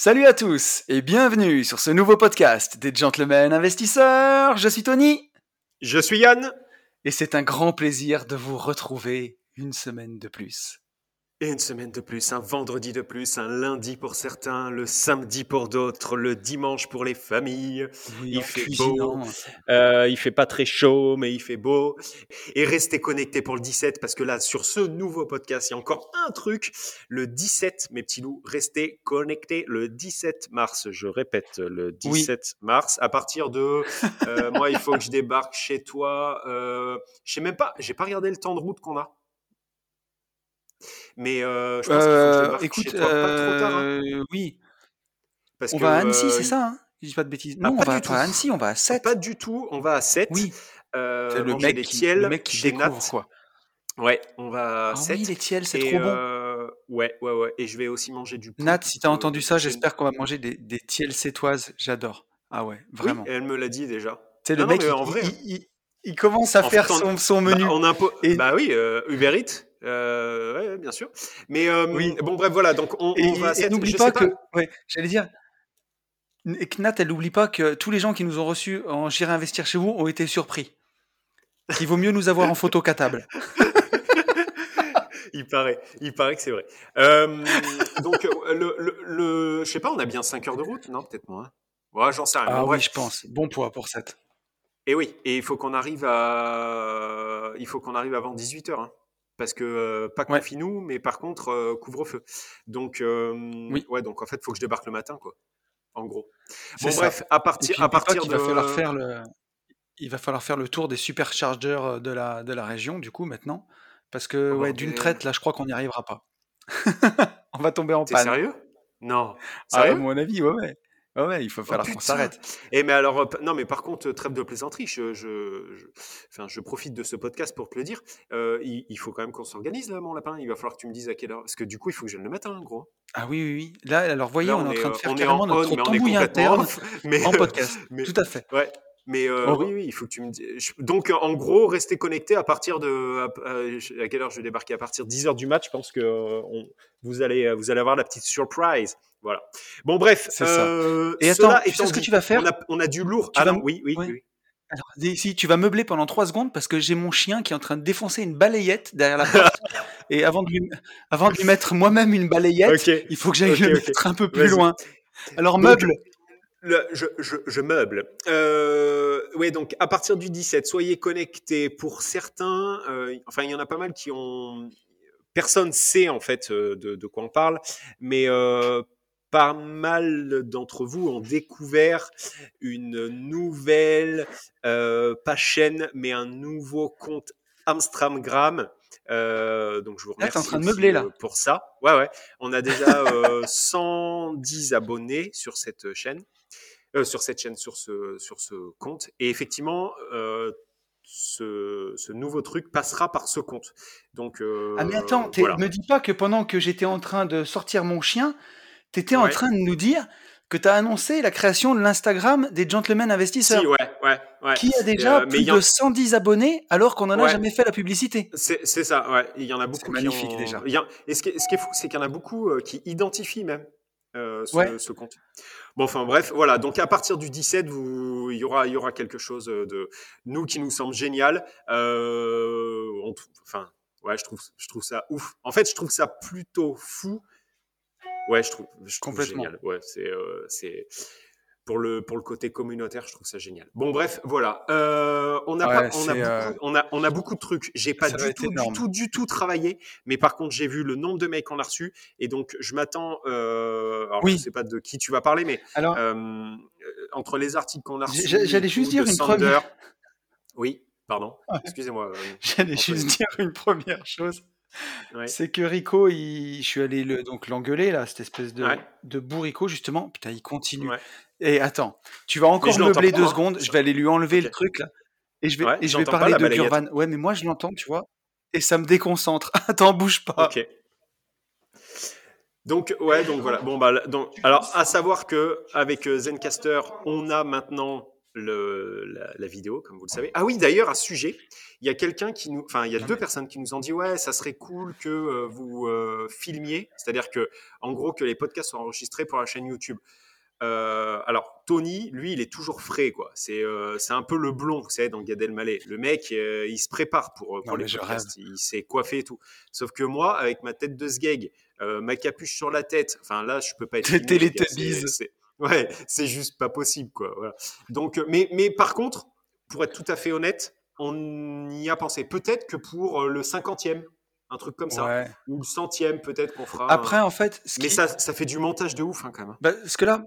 Salut à tous et bienvenue sur ce nouveau podcast des Gentlemen Investisseurs. Je suis Tony Je suis Yann. et c'est un grand plaisir de vous retrouver une semaine de plus. Et une semaine de plus, un vendredi de plus, un lundi pour certains, le samedi pour d'autres, le dimanche pour les familles. Oui, Il fait cuisinant. Euh, il fait pas très chaud, mais il fait beau. Et restez connectés pour le 17, parce que là, sur ce nouveau podcast, il y a encore un truc. Le 17, mes petits loups, restez connectés le 17 mars. Je répète, le 17 mars, à partir de... euh, moi, il faut que je débarque chez toi. Euh, je sais même pas, j'ai pas regardé le temps de route qu'on a. Mais euh, je pense qu'il faut que je Euh, écoute, chez toi pas trop tard. hein, euh, oui, parce on que, va à Annecy, euh, c'est ça hein Je dis pas de bêtises. Ah, Non, on pas va du pas tout. à Annecy, on va à 7. Pas du tout, on va à 7. Oui, euh, c'est le mec, des qui, tiels le mec qui chez découvre quoi. Ouais, on va à Ah 7. oui, les tiels, c'est et trop bon. euh, ouais, ouais, ouais. Et je vais aussi manger du Nat, si t'as entendu ça, j'espère qu'on va manger des, des tiels sétoises. J'adore. Ah ouais, vraiment. Oui, elle me l'a dit déjà. Tu sais, le non, non, mec, mais il, en vrai, il- il- il commence à En faire fait, on- son, son menu. Bah, on impo- Et- bah oui, euh, Uber Eats. Euh, ouais, bien sûr. Mais euh, Oui. bon, bref, voilà. Donc, on, Et, on va à et 7. n'oublie pas que, ouais, j'allais dire, et que Nat, elle n'oublie pas que tous les gens qui nous ont reçus en J'irai investir chez vous ont été surpris. Il vaut mieux nous avoir en photo qu'à table. Il paraît, il paraît que c'est vrai. Euh, donc, euh, le, le, le- je sais pas, on a bien 5 heures de route? Non, peut-être moins. Ouais, j'en sais rien. Ah oui, bref. je pense. Bon poids pour 7. Et oui, et il faut qu'on arrive à, il faut qu'on arrive avant 18 h parce que euh, pas Ouais. confine-nous, mais par contre euh, couvre-feu. Donc, euh, Oui. ouais, donc en fait, il faut que je débarque le matin, quoi. En gros. Bon, ça. bref, à partir, à partir de. va falloir faire le, il va falloir faire le tour des superchargeurs de la, de la région, du coup, maintenant. Parce que, Oh, ouais, d'une traite, là, je crois qu'on n'y arrivera pas. On va tomber en T'es panne. sérieux? Non. Ah, à Sérieux? mon avis, ouais, ouais. Ouais, ouais, il faut Oh, falloir qu'on s'arrête. Eh mais alors, euh, non, mais par contre, euh, trêve de plaisanterie, je, je, je- enfin, je profite de ce podcast pour te le dire. Euh, il, il faut quand même qu'on s'organise, là, mon lapin. Il va falloir que tu me dises à quelle heure. Parce que du coup, il faut que je le matin, en gros. Ah oui, oui, oui. Là, alors, voyez, Là, on, est en train de euh, faire on est carrément en on, notre on tambouille interne. Mais, en euh, podcast. mais- Tout à fait. Ouais. Mais euh, On- oui, oui, il faut que tu me Donc, euh, en gros, restez connectés à partir de. À, à- à quelle heure je vais débarquer? À partir de 10h du match, je pense que euh, on- vous, allez, euh, vous allez avoir la petite surprise. Voilà. Bon, bref. C'est ça. euh, Et cela attends, tu sais ce que tu vas faire? on a, on a du lourd. Tu ah vas non, oui, oui, ouais. oui. Alors, si tu vas meubler pendant trois secondes parce que j'ai mon chien qui est en train de défoncer une balayette derrière la porte. et avant de lui, avant de lui mettre moi-même une balayette, il faut que j'aille le mettre un peu plus loin. Alors, Donc, meuble. Le- je, je, je meuble. Euh, ouais, donc à partir du 17, soyez connectés. Pour certains, euh, enfin, il y en a pas mal qui ont. Personne sait en fait euh, de, de quoi on parle, mais euh, pas mal d'entre vous ont découvert une nouvelle, euh, pas chaîne, mais un nouveau compte Amstramgram. Euh, donc je vous Là, remercie t'es en train de meubler, là. euh, pour ça. Ouais, ouais. On a déjà euh, 110 abonnés sur cette chaîne, euh, sur cette chaîne, sur ce, sur ce compte. Et effectivement, ce, ce nouveau truc passera par ce compte. Donc, euh, Ah mais attends, voilà. me dis pas que pendant que j'étais en train de sortir mon chien, t'étais en Ouais. train de nous dire que t'as annoncé la création de l'Instagram des Gentlemen Investisseurs, Si, ouais, ouais, ouais. qui a déjà Euh, plus y en- de 110 abonnés alors qu'on en a jamais fait la publicité. C'est ça, ouais. Il y en a beaucoup qui magnifique, ont- déjà. a- Et ce qui est, ce qui est fou, c'est qu'il y en a beaucoup euh, qui identifient même euh, ce, Ouais. ce compte. Bon, enfin bref, voilà. Donc à partir du 17, vous, il y aura, il y aura quelque chose de nous qui nous semble génial. Euh, on- enfin, ouais, je trouve, je trouve ça ouf. En fait, je trouve ça plutôt fou. Ouais, je trouve, je trouve Complètement. génial. Ouais, c'est, euh, c'est pour le pour le côté communautaire, je trouve ça génial. Bon, bref, voilà. Euh, on a Ouais, pas, on a c'est, euh, beaucoup, on a, on a beaucoup de trucs. J'ai pas du tout, du tout, du tout travaillé. Mais par contre, j'ai vu le nombre de mails qu'on a reçus et donc je m'attends. Alors, Oui. je sais pas de qui tu vas parler, mais Alors, entre les articles qu'on a reçus, j'allais juste dire une Sander- première- Oui, pardon. Excusez-moi. j'allais juste dire une première chose. Ouais. C'est que Rico, il... je suis allé le... donc l'engueuler, là, cette espèce de, Ouais. de bourrico, justement. Putain, il continue. Ouais. Et attends, tu vas encore meubler deux hein. secondes, je vais aller lui enlever le truc, là. Et je vais, et je vais parler de. Gurvan. Ouais, mais moi, je l'entends, tu vois. Et ça me déconcentre. Attends, bouge pas. Ok. Donc ouais, donc voilà. Bon bah donc alors à savoir que avec euh, Zencaster, on a maintenant le, la, la vidéo, comme vous le savez. Ah oui, d'ailleurs à ce sujet, il y a quelqu'un qui nous, enfin il y a deux personnes qui nous ont dit ouais, ça serait cool que euh, vous euh, filmiez, c'est-à-dire que en gros que les podcasts soient enregistrés pour la chaîne YouTube. Euh, alors Tony, lui, il est toujours frais quoi. C'est c'est un peu le blond, vous savez, dans Gad Elmaleh. Le mec, il se prépare pour, pour Non, les podcasts. Il s'est coiffé et tout. Sauf que moi, avec ma tête de sgeg, ma capuche sur la tête, enfin là, je peux pas être. T'es filmé, Ouais, c'est juste pas possible quoi. Voilà. Donc, euh, mais mais par contre, pour être tout à fait honnête, on y a pensé. Peut-être que pour euh, le cinquantième, un truc comme ça, Ouais. ou le centième, peut-être qu'on fera. Après, un- en fait, ce Mais qui- ça, ça fait du montage de ouf hein, quand même. Bah, ce que là,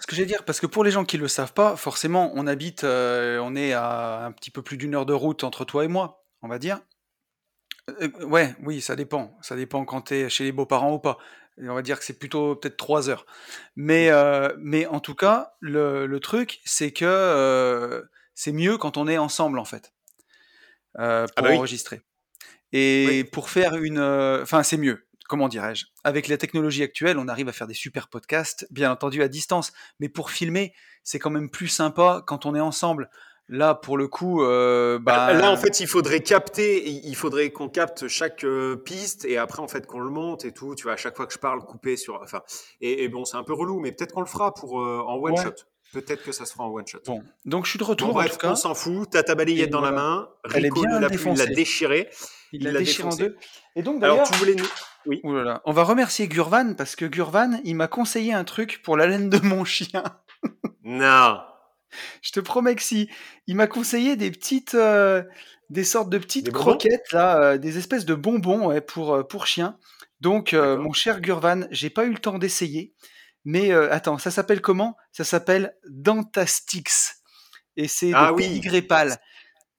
ce que j'allais dire, parce que pour les gens qui le savent pas, forcément, on habite, euh, on est à un petit peu plus d'une heure de route entre toi et moi, on va dire. Euh, ouais, oui, ça dépend. Ça dépend quand t'es chez les beaux-parents ou pas. On va dire que c'est plutôt peut-être trois heures. Mais, euh, mais en tout cas, le, le truc, c'est que euh, c'est mieux quand on est ensemble, en fait, euh, pour Ah bah oui. enregistrer. Et Oui. pour faire une... Enfin, c'est mieux, comment dirais-je Avec la technologie actuelle, on arrive à faire des super podcasts, bien entendu à distance, mais pour filmer, c'est quand même plus sympa quand on est ensemble. Là, pour le coup, euh, bah, Là, en fait, il faudrait capter, il faudrait qu'on capte chaque euh, piste et après, en fait, qu'on le monte et tout. Tu vois, à chaque fois que je parle, couper sur. Enfin, et, et bon, c'est un peu relou, mais peut-être qu'on le fera pour euh, en one Ouais. shot. Peut-être que ça se fera en one shot. bon. Donc, je suis de Bon, retour, en bref, tout cas. on s'en fout. T'as ta balayette Et dans la main. Elle est Rico l'a plus, il l'a défoncée. déchiré. Il il l'a l'a déchiré en deux. Et donc, Alors, d'ailleurs, tu voulais nous. Oui. Ouh là là. on va remercier Gurvan, parce que Gurvan, il m'a conseillé un truc pour la laine de mon chien. Non. Je te promets que si. Il m'a conseillé des petites, euh, des sortes de petites Des croquettes là, euh, des espèces de bonbons ouais, pour euh, pour chiens. Donc, euh, mon cher Gurvan, j'ai pas eu le temps d'essayer, mais attends, ça s'appelle comment? Ça s'appelle Dentastix et c'est Ah de oui. pâle.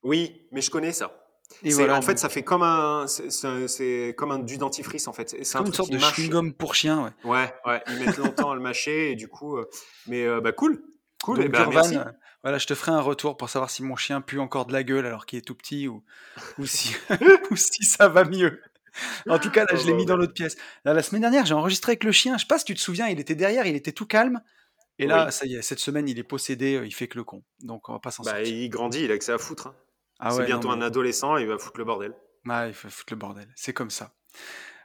Oui, mais je connais ça. Et voilà, en fait, ça fait comme un, c'est- comme un du dentifrice en fait. C'est un comme une sorte de chewing-gum pour chien. Ouais. Ouais, ouais. Ils mettent longtemps à le mâcher et du coup, euh, mais euh, bah cool, cool. Donc et bah, Gurvan, merci. euh, voilà, je te ferai un retour pour savoir si mon chien pue encore de la gueule alors qu'il est tout petit ou, ou, si, ou si ça va mieux. En tout cas, là, Oh, je l'ai mis dans l'autre pièce. Là, la semaine dernière, j'ai enregistré avec le chien. Je sais pas si tu te souviens, il était derrière, il était tout calme. Et là, Oui. ça y est, cette semaine, il est possédé, euh, il fait que le con. Donc, on va pas s'en Bah, sortir. il grandit, il a que ça à foutre. hein. Ah c'est ouais, bientôt non, un adolescent et il va foutre le bordel. Il faut foutre le bordel. C'est comme ça.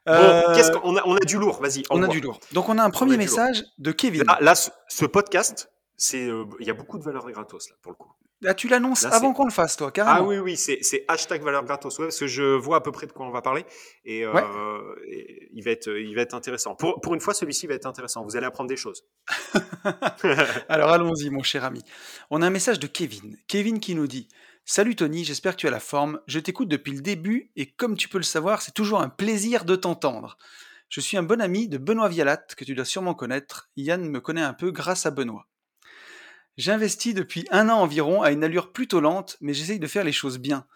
Bon, Euh, qu'est-ce qu'on a On a du lourd, vas-y. on a du lourd. Donc, on a un premier lourd. message de Kevin. Là, là, ce, ce podcast, c'est, euh, il y a beaucoup de valeur gratos là pour le coup. Là, tu l'annonces avant qu'on le fasse, toi, carrément. Ah oui, oui, c'est, hashtag valeur gratos, ouais, parce que je vois à peu près de quoi on va parler et, euh, et il va être, il va être intéressant. Pour, pour une fois, celui-ci va être intéressant. Vous allez apprendre des choses. Alors allons-y, mon cher ami. On a un message de Kevin. Kevin qui nous dit Salut Tony, j'espère que tu as la forme. Je t'écoute depuis le début et comme tu peux le savoir, c'est toujours un plaisir de t'entendre. Je suis un bon ami de Benoît Vialat, que tu dois sûrement connaître. Yann me connaît un peu grâce à Benoît. J'investis depuis un an environ à une allure plutôt lente, mais j'essaye de faire les choses bien.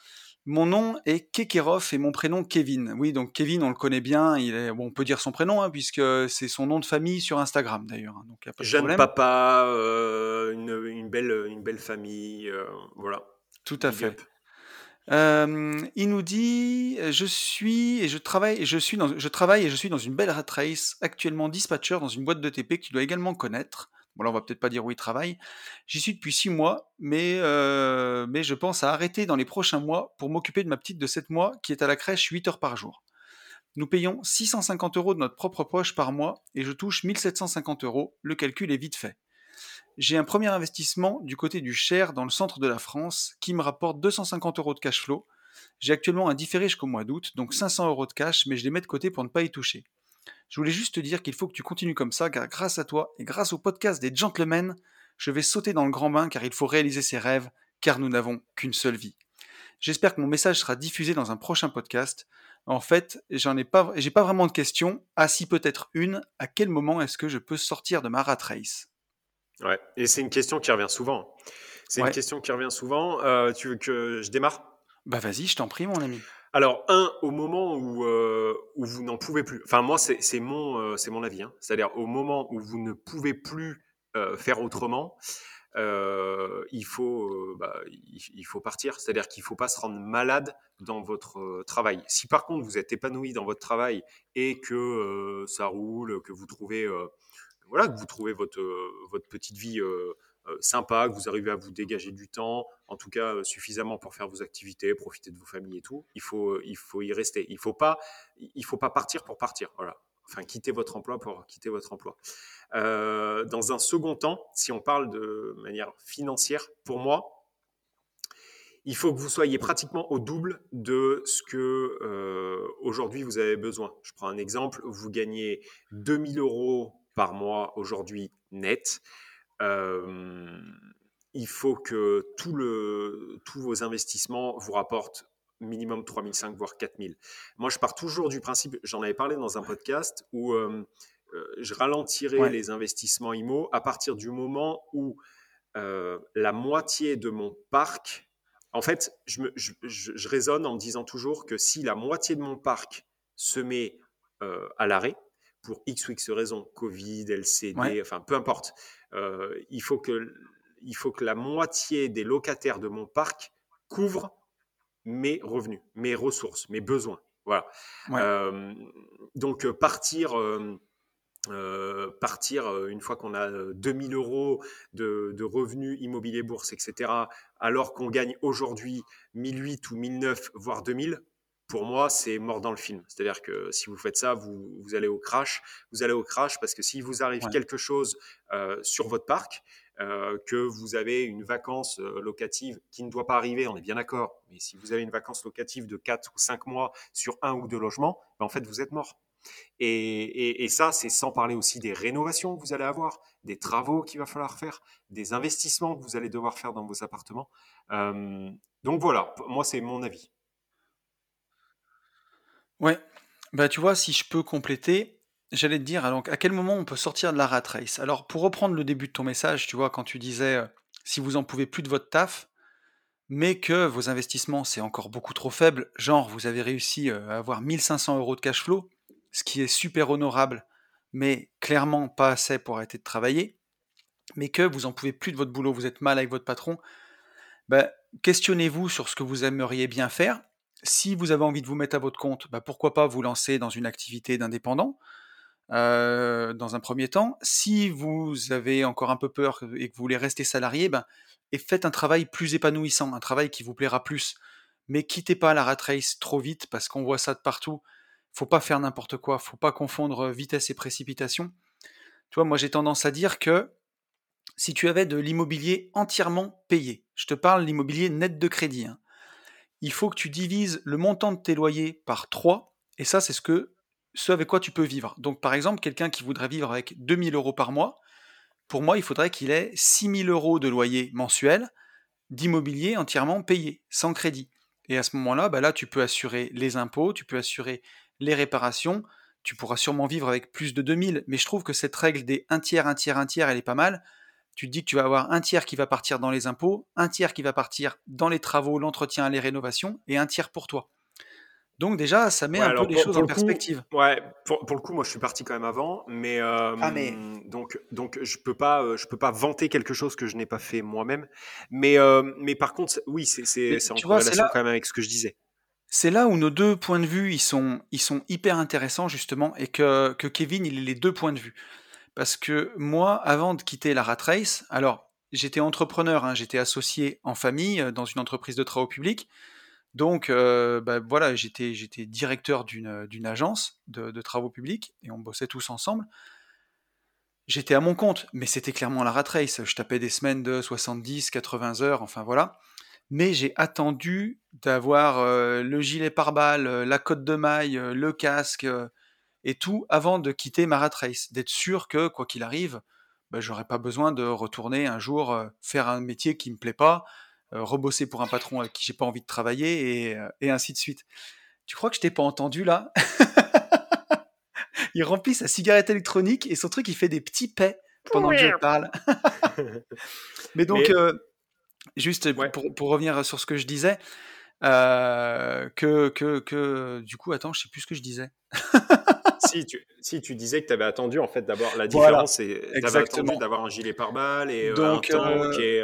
Mon nom est Kekerov et mon prénom Kevin. Oui, donc Kevin, on le connaît bien. Il est, bon, on peut dire son prénom, hein, puisque c'est son nom de famille sur Instagram d'ailleurs. hein, donc y a pas de Jeune problème. papa, euh, une, une belle, une belle famille, euh, voilà. Tout à Big fait. Euh, il nous dit je suis et je travaille et je suis dans je travaille et je suis dans une belle rat race actuellement dispatcher dans une boîte de TP que tu dois également connaître. Bon là on va peut-être pas dire où il travaille. J'y suis depuis six mois, mais euh, mais je pense à arrêter dans les prochains mois pour m'occuper de ma petite de 7 mois qui est à la crèche 8 heures par jour. Nous payons 650 euros de notre propre poche par mois et je touche 1750 euros. Le calcul est vite fait. J'ai un premier investissement du côté du Cher dans le centre de la France qui me rapporte 250 euros de cash flow. J'ai actuellement un différé jusqu'au mois d'août, donc 500 euros de cash, mais je les mets de côté pour ne pas y toucher. Je voulais juste te dire qu'il faut que tu continues comme ça, car grâce à toi et grâce au podcast des gentlemen, je vais sauter dans le grand bain car il faut réaliser ses rêves, car nous n'avons qu'une seule vie. J'espère que mon message sera diffusé dans un prochain podcast. En fait, j'en ai pas, j'ai pas vraiment de questions. Ah si peut-être une. À quel moment est-ce que je peux sortir de ma rat race? Ouais. Et c'est une question qui revient souvent. C'est Ouais. une question qui revient souvent. Euh, tu veux que je démarre? Bah vas-y, je t'en prie mon ami. Alors, un, au moment où, euh, où vous n'en pouvez plus. Enfin, moi, c'est mon, euh, mon avis. Hein. C'est-à-dire, au moment où vous ne pouvez plus euh, faire autrement, il, faut, bah, il, faut partir. C'est-à-dire qu'il ne faut pas se rendre malade dans votre travail. Si par contre, vous êtes épanoui dans votre travail et que ça roule, que vous trouvez, voilà, que vous trouvez votre, votre petite vie sympa, que vous arrivez à vous dégager du temps, en tout cas euh, suffisamment pour faire vos activités, profiter de vos familles et tout, il faut, euh, il faut y rester. Il faut, faut pas partir pour partir. Voilà. Enfin, quitter votre emploi pour quitter votre emploi. dans un second temps, si on parle de manière financière, pour moi, il faut que vous soyez pratiquement au double de ce que aujourd'hui vous avez besoin. Je prends un exemple, vous gagnez 2000 euros par mois aujourd'hui net il faut que tout le, tous vos investissements vous rapportent minimum 3005 voire 4000. Moi, je pars toujours du principe, j'en avais parlé dans un podcast, où je ralentirai les investissements IMO à partir du moment où la moitié de mon parc, en fait, je, me, je, je, raisonne en me disant toujours que si la moitié de mon parc se met à l'arrêt, pour X ou X raisons, Covid, LCD, enfin peu importe, euh, il, faut que, il faut que la moitié des locataires de mon parc couvrent mes revenus, mes ressources, mes besoins. Voilà. Euh, donc euh, partir, partir une fois qu'on a 2000 euros de, de, revenus immobiliers bourse, etc., alors qu'on gagne aujourd'hui 1008 ou 1009, voire 2000, pour moi, c'est mort dans le film. C'est-à-dire que si vous faites ça, vous, vous, allez au crash. Vous allez au crash parce que s'il vous arrive quelque chose euh, sur votre parc, euh, que vous avez une vacance euh, locative qui ne doit pas arriver, on est bien d'accord, mais si vous avez une vacance locative de 4 ou 5 mois sur un ou deux logements, ben en fait, vous êtes mort. Et, et, ça, c'est sans parler aussi des rénovations que vous allez avoir, des travaux qu'il va falloir faire, des investissements que vous allez devoir faire dans vos appartements. donc voilà, moi, c'est mon avis. Ouais, bah tu vois, si je peux compléter, j'allais te dire, alors à quel moment on peut sortir de la rat race? Alors pour reprendre le début de ton message, tu vois, quand tu disais euh, si vous en pouvez plus de votre taf, mais que vos investissements c'est encore beaucoup trop faible, genre vous avez réussi euh, à avoir 1500 euros de cash flow, ce qui est super honorable, mais clairement pas assez pour arrêter de travailler, mais que vous en pouvez plus de votre boulot, vous êtes mal avec votre patron, bah, questionnez-vous sur ce que vous aimeriez bien faire si vous avez envie de vous mettre à votre compte, bah, pourquoi pas vous lancer dans une activité d'indépendant euh, dans un premier temps. Si vous avez encore un peu peur et que vous voulez rester salarié, ben, et faites un travail plus épanouissant, un travail qui vous plaira plus. Mais quittez pas la rat race trop vite parce qu'on voit ça de partout. Faut pas faire n'importe quoi, faut pas confondre vitesse et précipitation. Moi j'ai tendance à dire que si tu avais de l'immobilier entièrement payé, je te parle l'immobilier net de crédit, hein, il faut que tu divises le montant de tes loyers par 3, et ça, c'est ce, que, ce avec quoi tu peux vivre. Donc, par exemple, quelqu'un qui voudrait vivre avec 2000 euros par mois, pour moi, il faudrait qu'il ait 6000 euros de loyer mensuel d'immobilier entièrement payé, sans crédit. Et à ce moment-là, bah là, tu peux assurer les impôts, tu peux assurer les réparations, tu pourras sûrement vivre avec plus de 2000. Mais je trouve que cette règle des 1 tiers, 1 tiers, 1 tiers, elle est pas mal tu te dis que tu vas avoir un tiers qui va partir dans les impôts, un tiers qui va partir dans les travaux, l'entretien, les rénovations, et un tiers pour toi. Donc déjà, ça met un peu les choses en perspective. ouais, pour, le coup, moi, je suis parti quand même avant, mais, euh, ah, donc donc je peux pas euh, je peux pas vanter quelque chose que je n'ai pas fait moi-même, mais euh, mais par contre, oui, c'est c'est en relation quand même avec ce que je disais. C'est là où nos deux points de vue ils sont ils sont hyper intéressants justement, et que que Kevin il ait les deux points de vue. Parce que moi, avant de quitter la rat race, alors j'étais entrepreneur, hein, j'étais associé en famille euh, dans une entreprise de travaux publics. Donc euh, bah, voilà, j'étais, directeur d'une, agence de, travaux publics et on bossait tous ensemble. J'étais à mon compte, mais c'était clairement la rat race. Je tapais des semaines de 70, 80 heures, enfin voilà. Mais j'ai attendu d'avoir euh, le gilet pare-balles, la cote de maille, le casque, et tout avant de quitter ma rat race, d'être sûr que, quoi qu'il arrive, bah, j'aurais pas besoin de retourner un jour euh, faire un métier qui me plaît pas, euh, rebosser pour un patron avec qui j'ai pas envie de travailler, et, euh, et, ainsi de suite. Tu crois que je t'ai pas entendu là? Il remplit sa cigarette électronique et son truc, il fait des petits paix pendant que je parle. Mais donc, juste pour, pour, revenir sur ce que je disais, que, que, que, du coup, attends, je sais plus ce que je disais. si, tu, si tu disais que tu avais attendu, en fait, d'abord, la différence, c'est tu avais attendu d'avoir un gilet pare-balles et Donc, un tank et,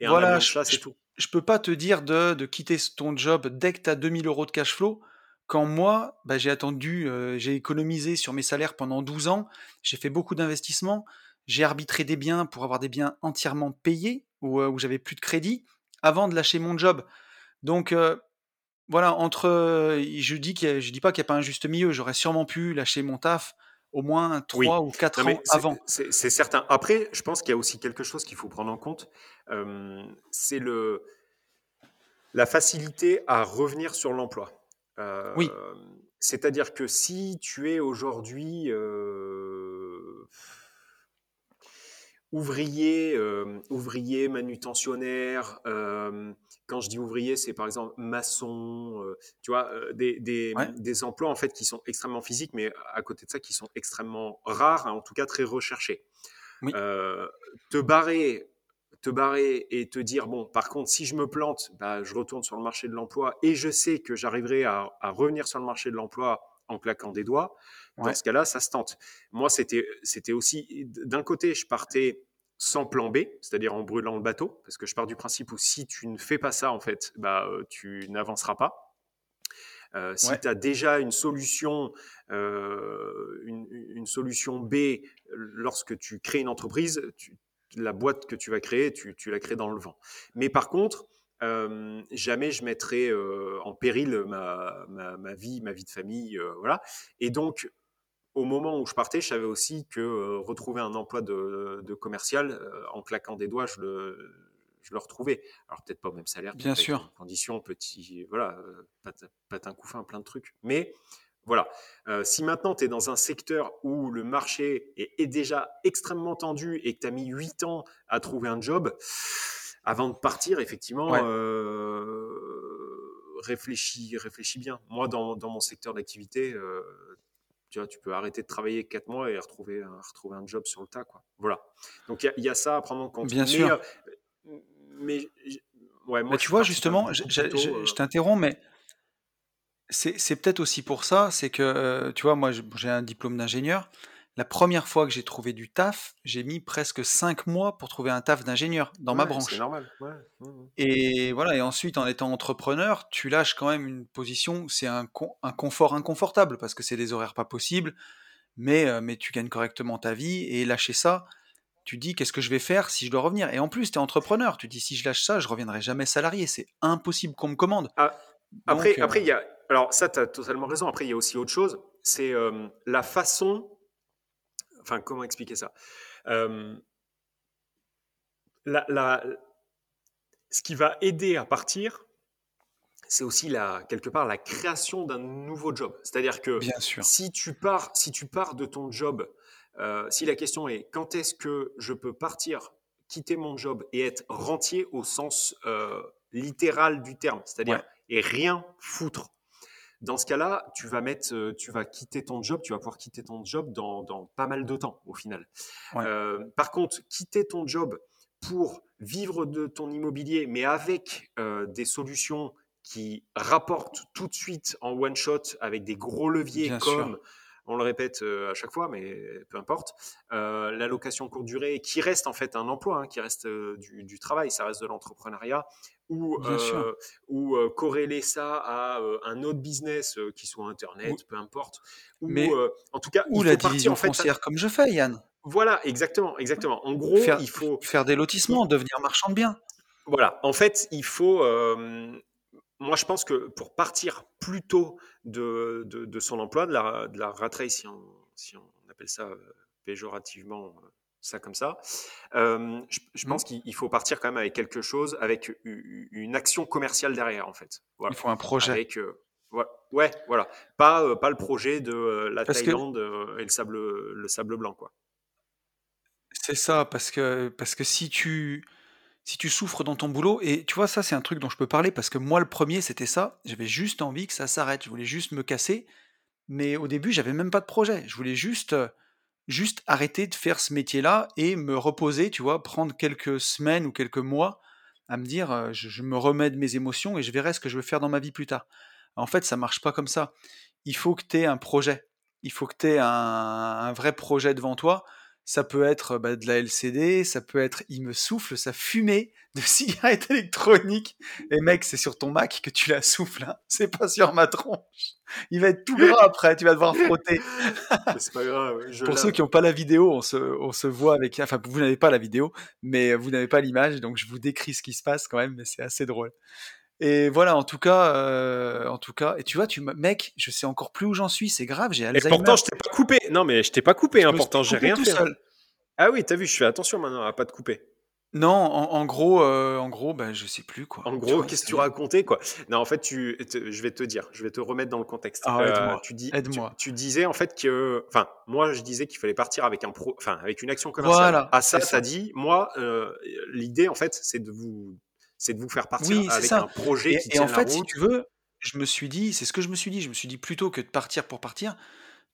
et voilà, un je, c'est tout. Je peux pas te dire de, de quitter ton job dès que tu as 2000 euros de cash flow. Quand moi, bah, j'ai attendu, j'ai économisé sur mes salaires pendant 12 ans, j'ai fait beaucoup d'investissements, j'ai arbitré des biens pour avoir des biens entièrement payés, où, où j'avais plus de crédit, avant de lâcher mon job. Donc voilà, entre, je dis qu'il je dis pas qu'il n'y a pas un juste milieu. J'aurais sûrement pu lâcher mon taf au moins 3 ou 4 ans avant. C'est certain. Après, je pense qu'il y a aussi quelque chose qu'il faut prendre en compte. c'est le la facilité à revenir sur l'emploi. oui. C'est-à-dire que si tu es aujourd'hui ouvrier, euh, ouvrier, manutentionnaire. Euh, quand je dis ouvrier, c'est par exemple maçon, euh, tu vois, des, des, des, emplois en fait qui sont extrêmement physiques, mais à côté de ça, qui sont extrêmement rares, hein, en tout cas très recherchés. te barrer, te barrer et te dire bon, par contre, si je me plante, bah, je retourne sur le marché de l'emploi et je sais que j'arriverai à, à revenir sur le marché de l'emploi en claquant des doigts. Dans ce cas-là, ça se tente. Moi, c'était, c'était aussi, d'un côté, je partais sans plan B, c'est-à-dire en brûlant le bateau, parce que je pars du principe où si tu ne fais pas ça, en fait, bah, euh, tu n'avanceras pas. Euh, si tu as déjà une solution, euh, une, solution B lorsque tu crées une entreprise, la boîte que tu vas créer, tu, la crées dans le vent. Mais par contre, jamais je mettrai en péril ma, ma, vie, ma vie de famille, voilà. Et donc, au moment où je partais, je savais aussi que euh, retrouver un emploi de, commercial, euh, en claquant des doigts, je le, je le retrouvais. Alors peut-être pas au même salaire, bien sûr, conditions, petit, voilà, euh, patin couffin, plein de trucs. Mais voilà, si maintenant tu es dans un secteur où le marché est, déjà extrêmement tendu et que tu as mis 8 ans à trouver un job, avant de partir, effectivement, réfléchis, réfléchis bien. Moi, dans, dans mon secteur d'activité, tu vois, tu peux arrêter de travailler quatre mois et retrouver, retrouver un job sur le tas. Quoi. Voilà. Donc il y, a ça à prendre en compte. Bien sûr. Euh, mais, ouais, moi, tu vois, justement, je, euh, t'interromps, mais c'est peut-être aussi pour ça, c'est que, euh, tu vois, moi j'ai un diplôme d'ingénieur. La première fois que j'ai trouvé du taf, j'ai mis presque cinq mois pour trouver un taf d'ingénieur dans ma branche. C'est normal. Ouais. Et voilà, et ensuite, en étant entrepreneur, tu lâches quand même une position, c'est un, un confort inconfortable parce que c'est des horaires pas possibles, mais, euh, mais tu gagnes correctement ta vie et lâcher ça, tu dis qu'est-ce que je vais faire si je dois revenir? Et en plus, tu es entrepreneur, tu dis si je lâche ça, je reviendrai jamais salarié, c'est impossible qu'on me commande. Ah, après, après, euh il y a. Alors, ça, tu as totalement raison. Après, il y a aussi autre chose, c'est euh, la façon Enfin, comment expliquer ça? Ce qui va aider à partir, c'est aussi la, quelque part la création d'un nouveau job. C'est-à-dire que Bien sûr. Si, tu pars, si tu pars de ton job, euh, si la question est quand est-ce que je peux partir, quitter mon job et être rentier au sens euh, littéral du terme, c'est-à-dire et rien foutre dans ce cas-là, tu vas mettre, euh, tu vas quitter ton job, tu vas pouvoir quitter ton job dans, pas mal de temps au final. Euh, par contre, quitter ton job pour vivre de ton immobilier, mais avec euh, des solutions qui rapportent tout de suite en one shot avec des gros leviers comme on le répète à chaque fois, mais peu importe, euh, la location courte durée, qui reste en fait un emploi, hein, qui reste du, du, travail, ça reste de l'entrepreneuriat, ou, euh, ou euh, corréler ça à euh, un autre business qui soit Internet, peu importe. Ou, Mais, en tout cas, ou la division en fait, foncière, comme je fais, Yann. Voilà, exactement, exactement. En gros, faire, il faut faire des lotissements, devenir marchand de biens. Voilà, en fait, il faut. moi, je pense que pour partir plus tôt de, de, de son emploi, de la, de la rat race, si on, si on appelle ça péjorativement ça comme ça. je, pense qu'il faut partir quand même avec quelque chose, avec une action commerciale derrière, en fait. Il faut un projet. Avec, ouais, voilà. Pas, pas le projet de la Thaïlande et le sable, le sable blanc, quoi. C'est ça, parce que, parce que si tu, si tu souffres dans ton boulot, et tu vois, ça c'est un truc dont je peux parler, parce que moi le premier c'était ça, j'avais juste envie que ça s'arrête, je voulais juste me casser, mais au début j'avais même pas de projet, je voulais juste juste arrêter de faire ce métier-là et me reposer, tu vois, prendre quelques semaines ou quelques mois à me dire je, me remets de mes émotions et je verrai ce que je veux faire dans ma vie plus tard. En fait, ça marche pas comme ça. Il faut que tu aies un projet. Il faut que tu aies un vrai projet devant toi ça peut être bah, de la LCD, ça peut être il me souffle sa fumée de cigarette électronique. Et mec, c'est sur ton Mac que tu la souffles, hein. c'est pas sur ma tronche. Il va être tout gras après, tu vas devoir frotter. c'est pas grave. Pour ceux qui n'ont pas la vidéo, on se, on se voit avec. Enfin, vous n'avez pas la vidéo, mais vous n'avez pas l'image, donc je vous décris ce qui se passe quand même, mais c'est assez drôle. Et voilà, en tout cas, euh, en tout cas, et tu vois, tu mec, je sais encore plus où j'en suis, c'est grave, j'ai Alzheimer. Et pourtant, je t'ai pas coupé. Non, mais je t'ai pas coupé, hein, pourtant, j'ai rien fait. Seul. Ah oui, t'as vu, je fais attention maintenant à pas te couper. Non, en, gros, euh, en gros, ben je sais plus quoi. En gros, qu'est-ce que tu racontais quoi? Non, en fait, tu, je vais te dire, je vais te remettre dans le contexte. Ah, euh, tu dis, aide-moi. Tu, disais en fait que, enfin, moi, je disais qu'il fallait partir avec un pro, enfin, avec une action commerciale. Voilà, ah ça, ça dit, moi, euh, l'idée en fait, c'est de vous c'est de vous faire partir avec un projet et, qui et en fait, si tu veux, je me suis dit, c'est ce que je me suis dit, je me suis dit plutôt que de partir pour partir,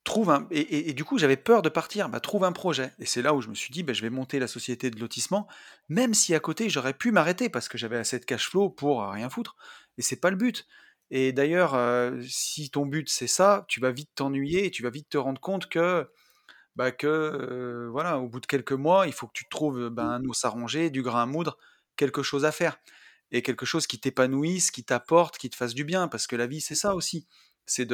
trouve un et, et, du coup j'avais peur de partir, bah trouve un projet. Et c'est là où je me suis dit, bah, je vais monter la société de lotissement, même si à côté j'aurais pu m'arrêter parce que j'avais assez de cash flow pour rien foutre. Et c'est pas le but. Et d'ailleurs, euh, si ton but c'est ça, tu vas vite t'ennuyer et tu vas vite te rendre compte que bah que euh, voilà, au bout de quelques mois, il faut que tu trouves bah, un os à ronger, du grain à moudre quelque chose à faire et quelque chose qui t'épanouisse, qui t'apporte, qui te fasse du bien, parce que la vie c'est ça aussi, c'est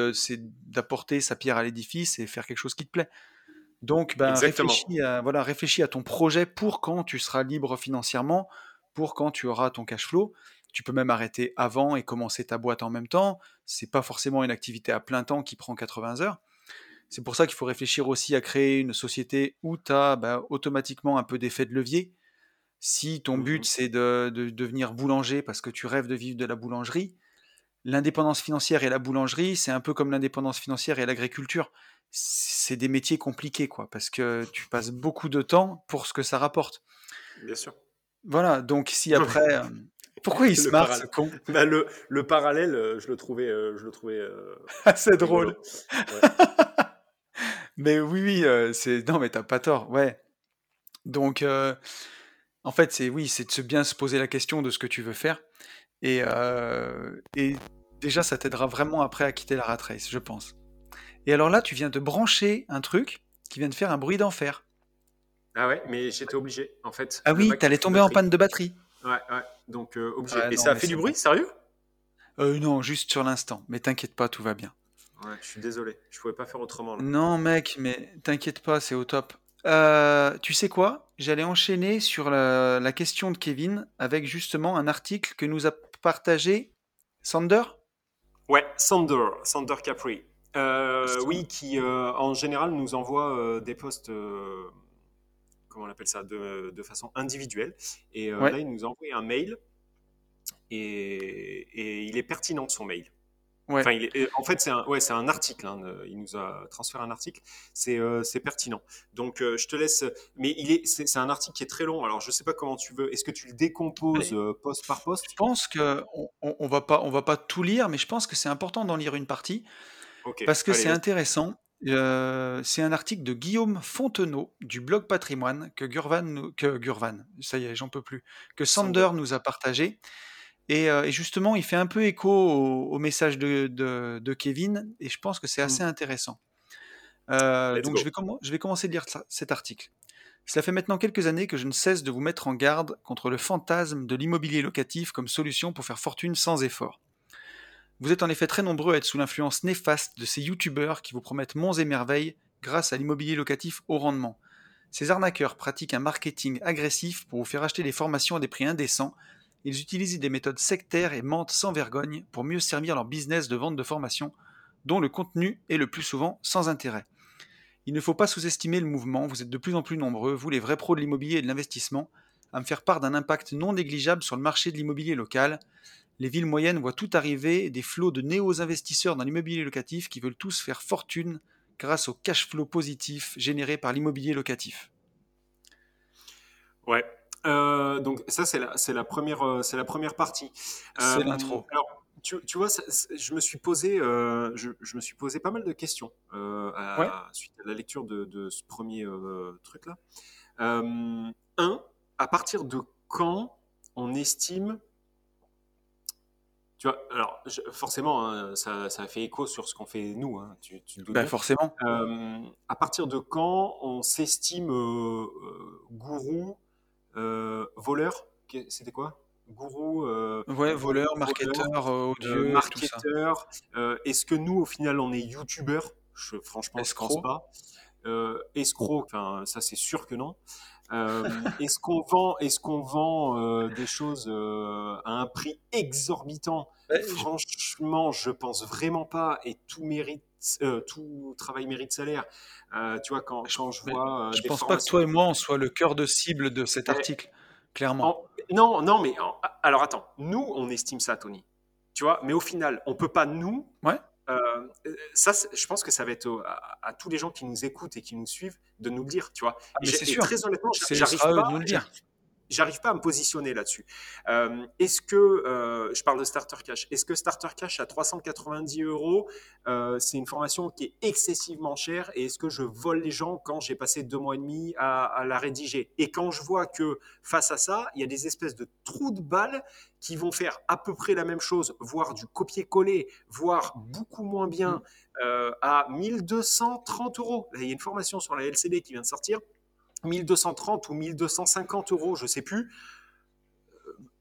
d'apporter sa pierre à l'édifice et faire quelque chose qui te plaît. Donc, ben, réfléchis, à, voilà, réfléchis à ton projet pour quand tu seras libre financièrement, pour quand tu auras ton cash flow. Tu peux même arrêter avant et commencer ta boîte en même temps. C'est pas forcément une activité à plein temps qui prend 80 heures. C'est pour ça qu'il faut réfléchir aussi à créer une société où tu as ben, automatiquement un peu d'effet de levier. Si ton mmh but c'est de, devenir boulanger parce que tu rêves de vivre de la boulangerie, l'indépendance financière et la boulangerie, c'est un peu comme l'indépendance financière et l'agriculture. C'est des métiers compliqués, quoi, parce que tu passes beaucoup de temps pour ce que ça rapporte. Bien sûr. Voilà, donc si après. Euh, pourquoi il se marre, ce con? Bah, le, le, parallèle, euh, je le trouvais, euh, je le trouvais assez drôle. mais oui, oui, c'est non, mais t'as pas tort, ouais. Donc, en fait, c'est oui, c'est de se bien se poser la question de ce que tu veux faire. Et, euh, et déjà, ça t'aidera vraiment après à quitter la rat race, je pense. Et alors là, tu viens de brancher un truc qui vient de faire un bruit d'enfer. Ah ouais, mais j'étais obligé, en fait. Ah oui, t'allais tomber en panne de batterie. Ouais, ouais, donc euh, obligé. et ça a fait du bruit, sérieux? Euh, Non, juste sur l'instant. Mais t'inquiète pas, tout va bien. Ouais, je suis désolé, je pouvais pas faire autrement. Non, mec, mais t'inquiète pas, c'est au top. Euh, tu sais quoi? J'allais enchaîner sur la, question de Kevin avec justement un article que nous a partagé Sander? Ouais, Sander, Sander Capri. Euh, oui, qui euh, en général nous envoie des posts, comment on appelle ça, de, façon individuelle. Et là, il nous a envoyé un mail et, et il est pertinent son mail. Enfin, en fait, c'est un, ouais, un article. Hein, il nous a transféré un article. C'est euh, pertinent. Donc, euh, je te laisse. Mais il est, c'est un article qui est très long. Alors, je ne sais pas comment tu veux. Est-ce que tu le décomposes euh, poste par poste? Je pense que on, on, va pas, on va pas tout lire, mais je pense que c'est important d'en lire une partie parce que c'est intéressant. c'est un article de Guillaume Fontenot du blog Patrimoine que Gurvan, que Gurvan, ça y est, j'en peux plus, que Sander nous a partagé. Euh, et, justement, il fait un peu écho au, message de, Kevin, et je pense que c'est assez mmh. intéressant. Euh, donc je vais, je vais, commencer à lire cet article. Cela fait maintenant quelques années que je ne cesse de vous mettre en garde contre le fantasme de l'immobilier locatif comme solution pour faire fortune sans effort. Vous êtes en effet très nombreux à être sous l'influence néfaste de ces youtubeurs qui vous promettent monts et merveilles grâce à l'immobilier locatif au rendement. Ces arnaqueurs pratiquent un marketing agressif pour vous faire acheter des formations à des prix indécents ils utilisent des méthodes sectaires et mentent sans vergogne pour mieux servir leur business de vente de formation, dont le contenu est le plus souvent sans intérêt. Il ne faut pas sous-estimer le mouvement, vous êtes de plus en plus nombreux, vous les vrais pros de l'immobilier et de l'investissement, à me faire part d'un impact non négligeable sur le marché de l'immobilier local. Les villes moyennes voient tout arriver, des flots de néo-investisseurs dans l'immobilier locatif qui veulent tous faire fortune grâce au cash flow positif généré par l'immobilier locatif. Ouais, euh, donc ça c'est la, c'est la première euh, c'est la première partie. c'est euh, l'intro. Alors tu, tu vois, je me suis posé je, je, me suis posé pas mal de questions à, suite à la lecture de, de ce premier truc là. un, à partir de quand on estime tu vois, alors forcément, hein, ça, ça, fait écho sur ce qu'on fait nous. Hein, tu, tu bah, forcément. Euh, à partir de quand on s'estime euh, euh, gourou, voleur C'était quoi? Gourou. ouais, voleur, marketeur, audio, marketeur. Est-ce que nous, au final, on est youtubeur Je, Franchement, je pense pas. escroc, enfin, ça c'est sûr que non. Euh, est-ce qu'on vend, est-ce qu'on vend euh, des choses euh, à un prix exorbitant? Franchement, je pense vraiment pas. Et tout mérite, tout travail mérite salaire. tu vois, quand, quand je vois. je pense pas que toi et moi on soit le cœur de cible de cet article, clairement. non, non, mais alors attends, nous on estime ça, Tony. Tu vois, mais au final, on peut pas nous. Ouais euh, ça, je pense que ça va être à, tous les gens qui nous écoutent et qui nous suivent de nous le dire, tu vois. Ah, c'est sûr. Très honnêtement, j'arrive pas, à nous le dire j'arrive pas à me positionner là-dessus. Euh, est-ce que, euh, je parle de Starter Cash, est-ce que Starter Cash à 390 euros, euh, c'est une formation qui est excessivement chère et est-ce que je vole les gens quand j'ai passé deux mois et demi à, la rédiger? Et quand je vois que face à ça, il y a des espèces de trous de balles qui vont faire à peu près la même chose, voire du copier-coller, voire beaucoup moins bien, mmh. à 1230 euros. Là, il y a une formation sur la LCD qui vient de sortir 1230 ou 1250 euros, je sais plus.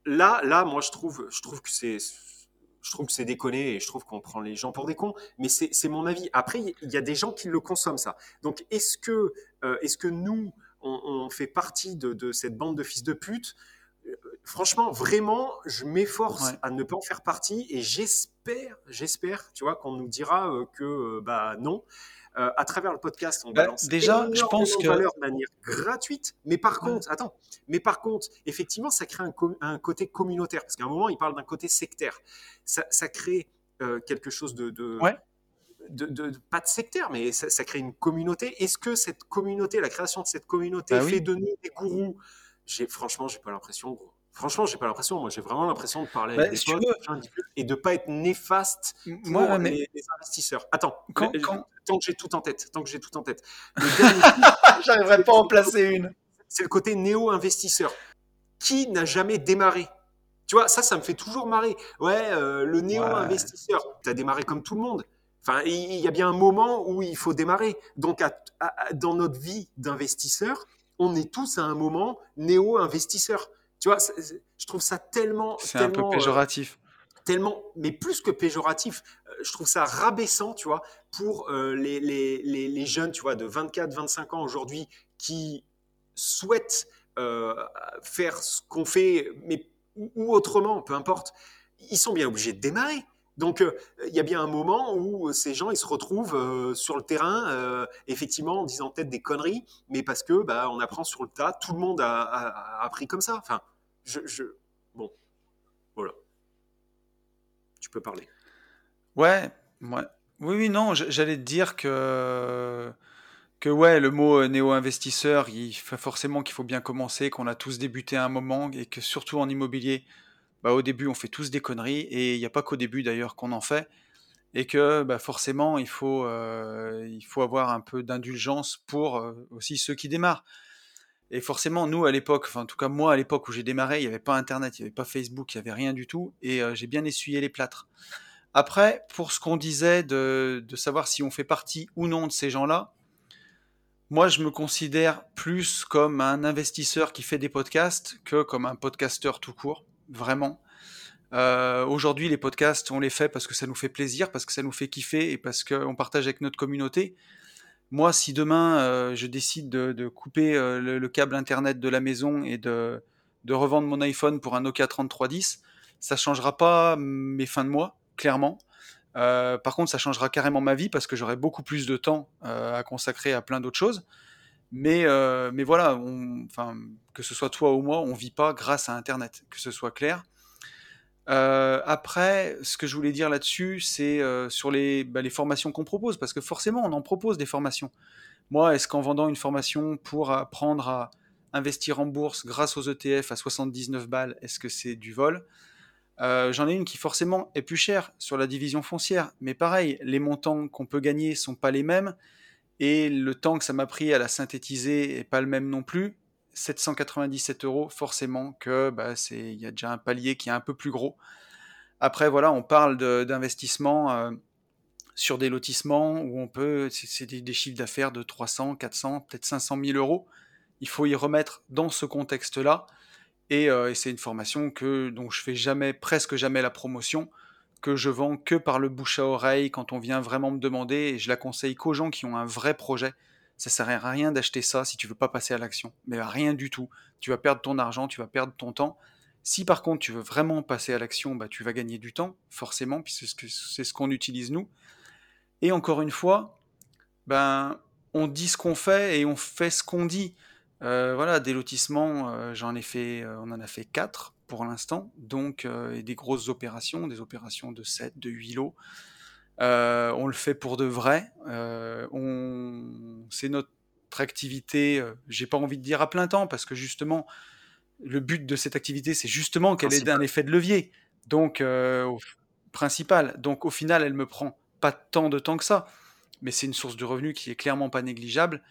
Là, là, moi, je trouve, je trouve que c'est, je trouve que c'est déconné et je trouve qu'on prend les gens pour des cons. Mais c'est mon avis. Après, il y a des gens qui le consomment ça. Donc, est-ce que, euh, est-ce que nous, on, fait partie de, cette bande de fils de pute? Franchement, vraiment, je m'efforce à ne pas en faire partie et j'espère, j'espère, tu vois, qu'on nous dira euh, que euh, bah non. Euh, à travers le podcast, on bah, balance déjà, je pense que valeur de manière gratuite. Mais par contre, attends, mais par contre, effectivement, ça crée un, côté communautaire parce qu'à un moment, il parle d'un côté sectaire. Ça, crée euh, quelque chose de, de, de, pas de sectaire, mais ça, crée une communauté. Est-ce que cette communauté, la création de cette communauté, bah fait de nous des gourous? J'ai franchement, j'ai pas l'impression. Franchement, j'ai pas l'impression. Moi, j'ai vraiment l'impression de parler avec bah, des potes et de pas être néfaste pour Moi, les, investisseurs. Attends, quand, tant que j'ai tout en tête, tant que j'ai tout en tête. J'arriverai pas à en placer une. C'est le côté néo-investisseur. Qui n'a jamais démarré? Tu vois, ça, ça me fait toujours marrer. Ouais, euh, le néo-investisseur. Tu as démarré comme tout le monde. Enfin, il y a bien un moment où il faut démarrer. Donc, dans notre vie d'investisseur, on est tous à un moment néo-investisseur. Tu vois, je trouve ça tellement. C'est un peu péjoratif. Euh, tellement, mais plus que péjoratif, je trouve ça rabaissant, tu vois, pour euh, les, jeunes, tu vois, de 24, 25 ans aujourd'hui qui souhaitent faire ce qu'on fait, mais ou, autrement, peu importe. Ils sont bien obligés de démarrer. Donc, il y a bien un moment où ces gens, ils se retrouvent sur le terrain, effectivement, en disant peut-être des conneries, mais parce que bah, on apprend sur le tas. Tout le monde a, a appris comme ça. Enfin, je, Bon, voilà. Tu peux parler. Ouais, ouais. Oui, oui, non, j'allais te dire que, que ouais, le mot euh, néo-investisseur, il fait forcément qu'il faut bien commencer, qu'on a tous débuté à un moment et que surtout en immobilier, bah, au début, on fait tous des conneries et il n'y a pas qu'au début d'ailleurs qu'on en fait et que bah, forcément, il faut, euh, il faut avoir un peu d'indulgence pour euh, aussi ceux qui démarrent. Et forcément, nous, à l'époque, enfin, en tout cas, moi, à l'époque où j'ai démarré, il n'y avait pas Internet, il n'y avait pas Facebook, il n'y avait rien du tout, et j'ai bien essuyé les plâtres. Après, pour ce qu'on disait de, savoir si on fait partie ou non de ces gens-là, moi, je me considère plus comme un investisseur qui fait des podcasts que comme un podcasteur tout court, vraiment. Euh, Aujourd'hui, les podcasts, on les fait parce que ça nous fait plaisir, parce que ça nous fait kiffer et parce qu'on partage avec notre communauté. Moi, si demain euh, je décide de, couper euh, le, câble internet de la maison et de, revendre mon iPhone pour un Nokia 3310, ça changera pas mes fins de mois, clairement. Euh, par contre, ça changera carrément ma vie parce que j'aurai beaucoup plus de temps à consacrer à plein d'autres choses. Mais, mais voilà, que ce soit toi ou moi, on vit pas grâce à Internet, que ce soit clair. Euh, après, ce que je voulais dire là-dessus, c'est euh, sur bah, les formations qu'on propose, parce que forcément, on en propose des formations. Moi, est-ce qu'en vendant une formation pour apprendre à investir en bourse grâce aux ETF à 79 balles, est-ce que c'est du vol? Euh, J'en ai une qui forcément est plus chère sur la division foncière, mais pareil, les montants qu'on peut gagner sont pas les mêmes, et le temps que ça m'a pris à la synthétiser est pas le même non plus. 797 euros, forcément que bah, il y a déjà un palier qui est un peu plus gros. Après, voilà, on parle d'investissement euh, sur des lotissements où on peut, c'est des, chiffres d'affaires de 300, 400, peut-être 500 000 euros. Il faut y remettre dans ce contexte-là. Euh, et, c'est une formation que, dont je fais jamais, presque jamais la promotion, que je vends que par le bouche à oreille quand on vient vraiment me demander. Et je la conseille qu'aux gens qui ont un vrai projet. Ça sert à rien d'acheter ça si tu veux pas passer à l'action. Mais à rien du tout. Tu vas perdre ton argent, tu vas perdre ton temps. Si par contre tu veux vraiment passer à l'action, bah, tu vas gagner du temps, forcément, puisque c'est ce qu'on utilise nous. Et encore une fois, ben, on dit ce qu'on fait et on fait ce qu'on dit. Euh, voilà, des lotissements, euh, j'en ai fait, euh, on en a fait 4 pour l'instant, donc et des grosses opérations, des opérations de 7, de 8 lots. on le fait pour de vrai. on... C'est notre activité, j'ai pas envie de dire à plein temps, parce que justement, le but de cette activité, c'est justement qu'elle ait un effet de levier. Donc, euh, principal. Donc, au final, elle me prend pas tant de temps que ça. Mais c'est une source de revenus qui est clairement pas négligeable.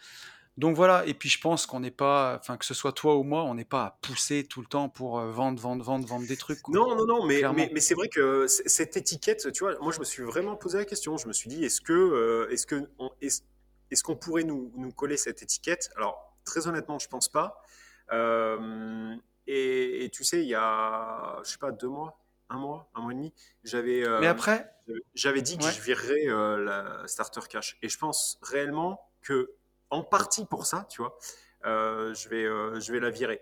Donc voilà, et puis je pense qu'on n'est pas, enfin que ce soit toi ou moi, on n'est pas à pousser tout le temps pour euh, vendre, vendre, vendre, vendre des trucs. Non, non, non, mais, mais, c'est vrai que cette étiquette, tu vois, moi je me suis vraiment posé la question. Je me suis dit, est-ce que, euh, est-ce que, est-ce, qu'on pourrait nous, nous, coller cette étiquette? Alors très honnêtement, je pense pas. Euh, et, tu sais, il y a, je sais pas, deux mois, un mois, un mois et demi, j'avais. Euh, Mais après? J'avais dit que je virerais euh, la starter cash. Et je pense réellement que, en partie pour ça, tu vois, je, vais, je vais la virer.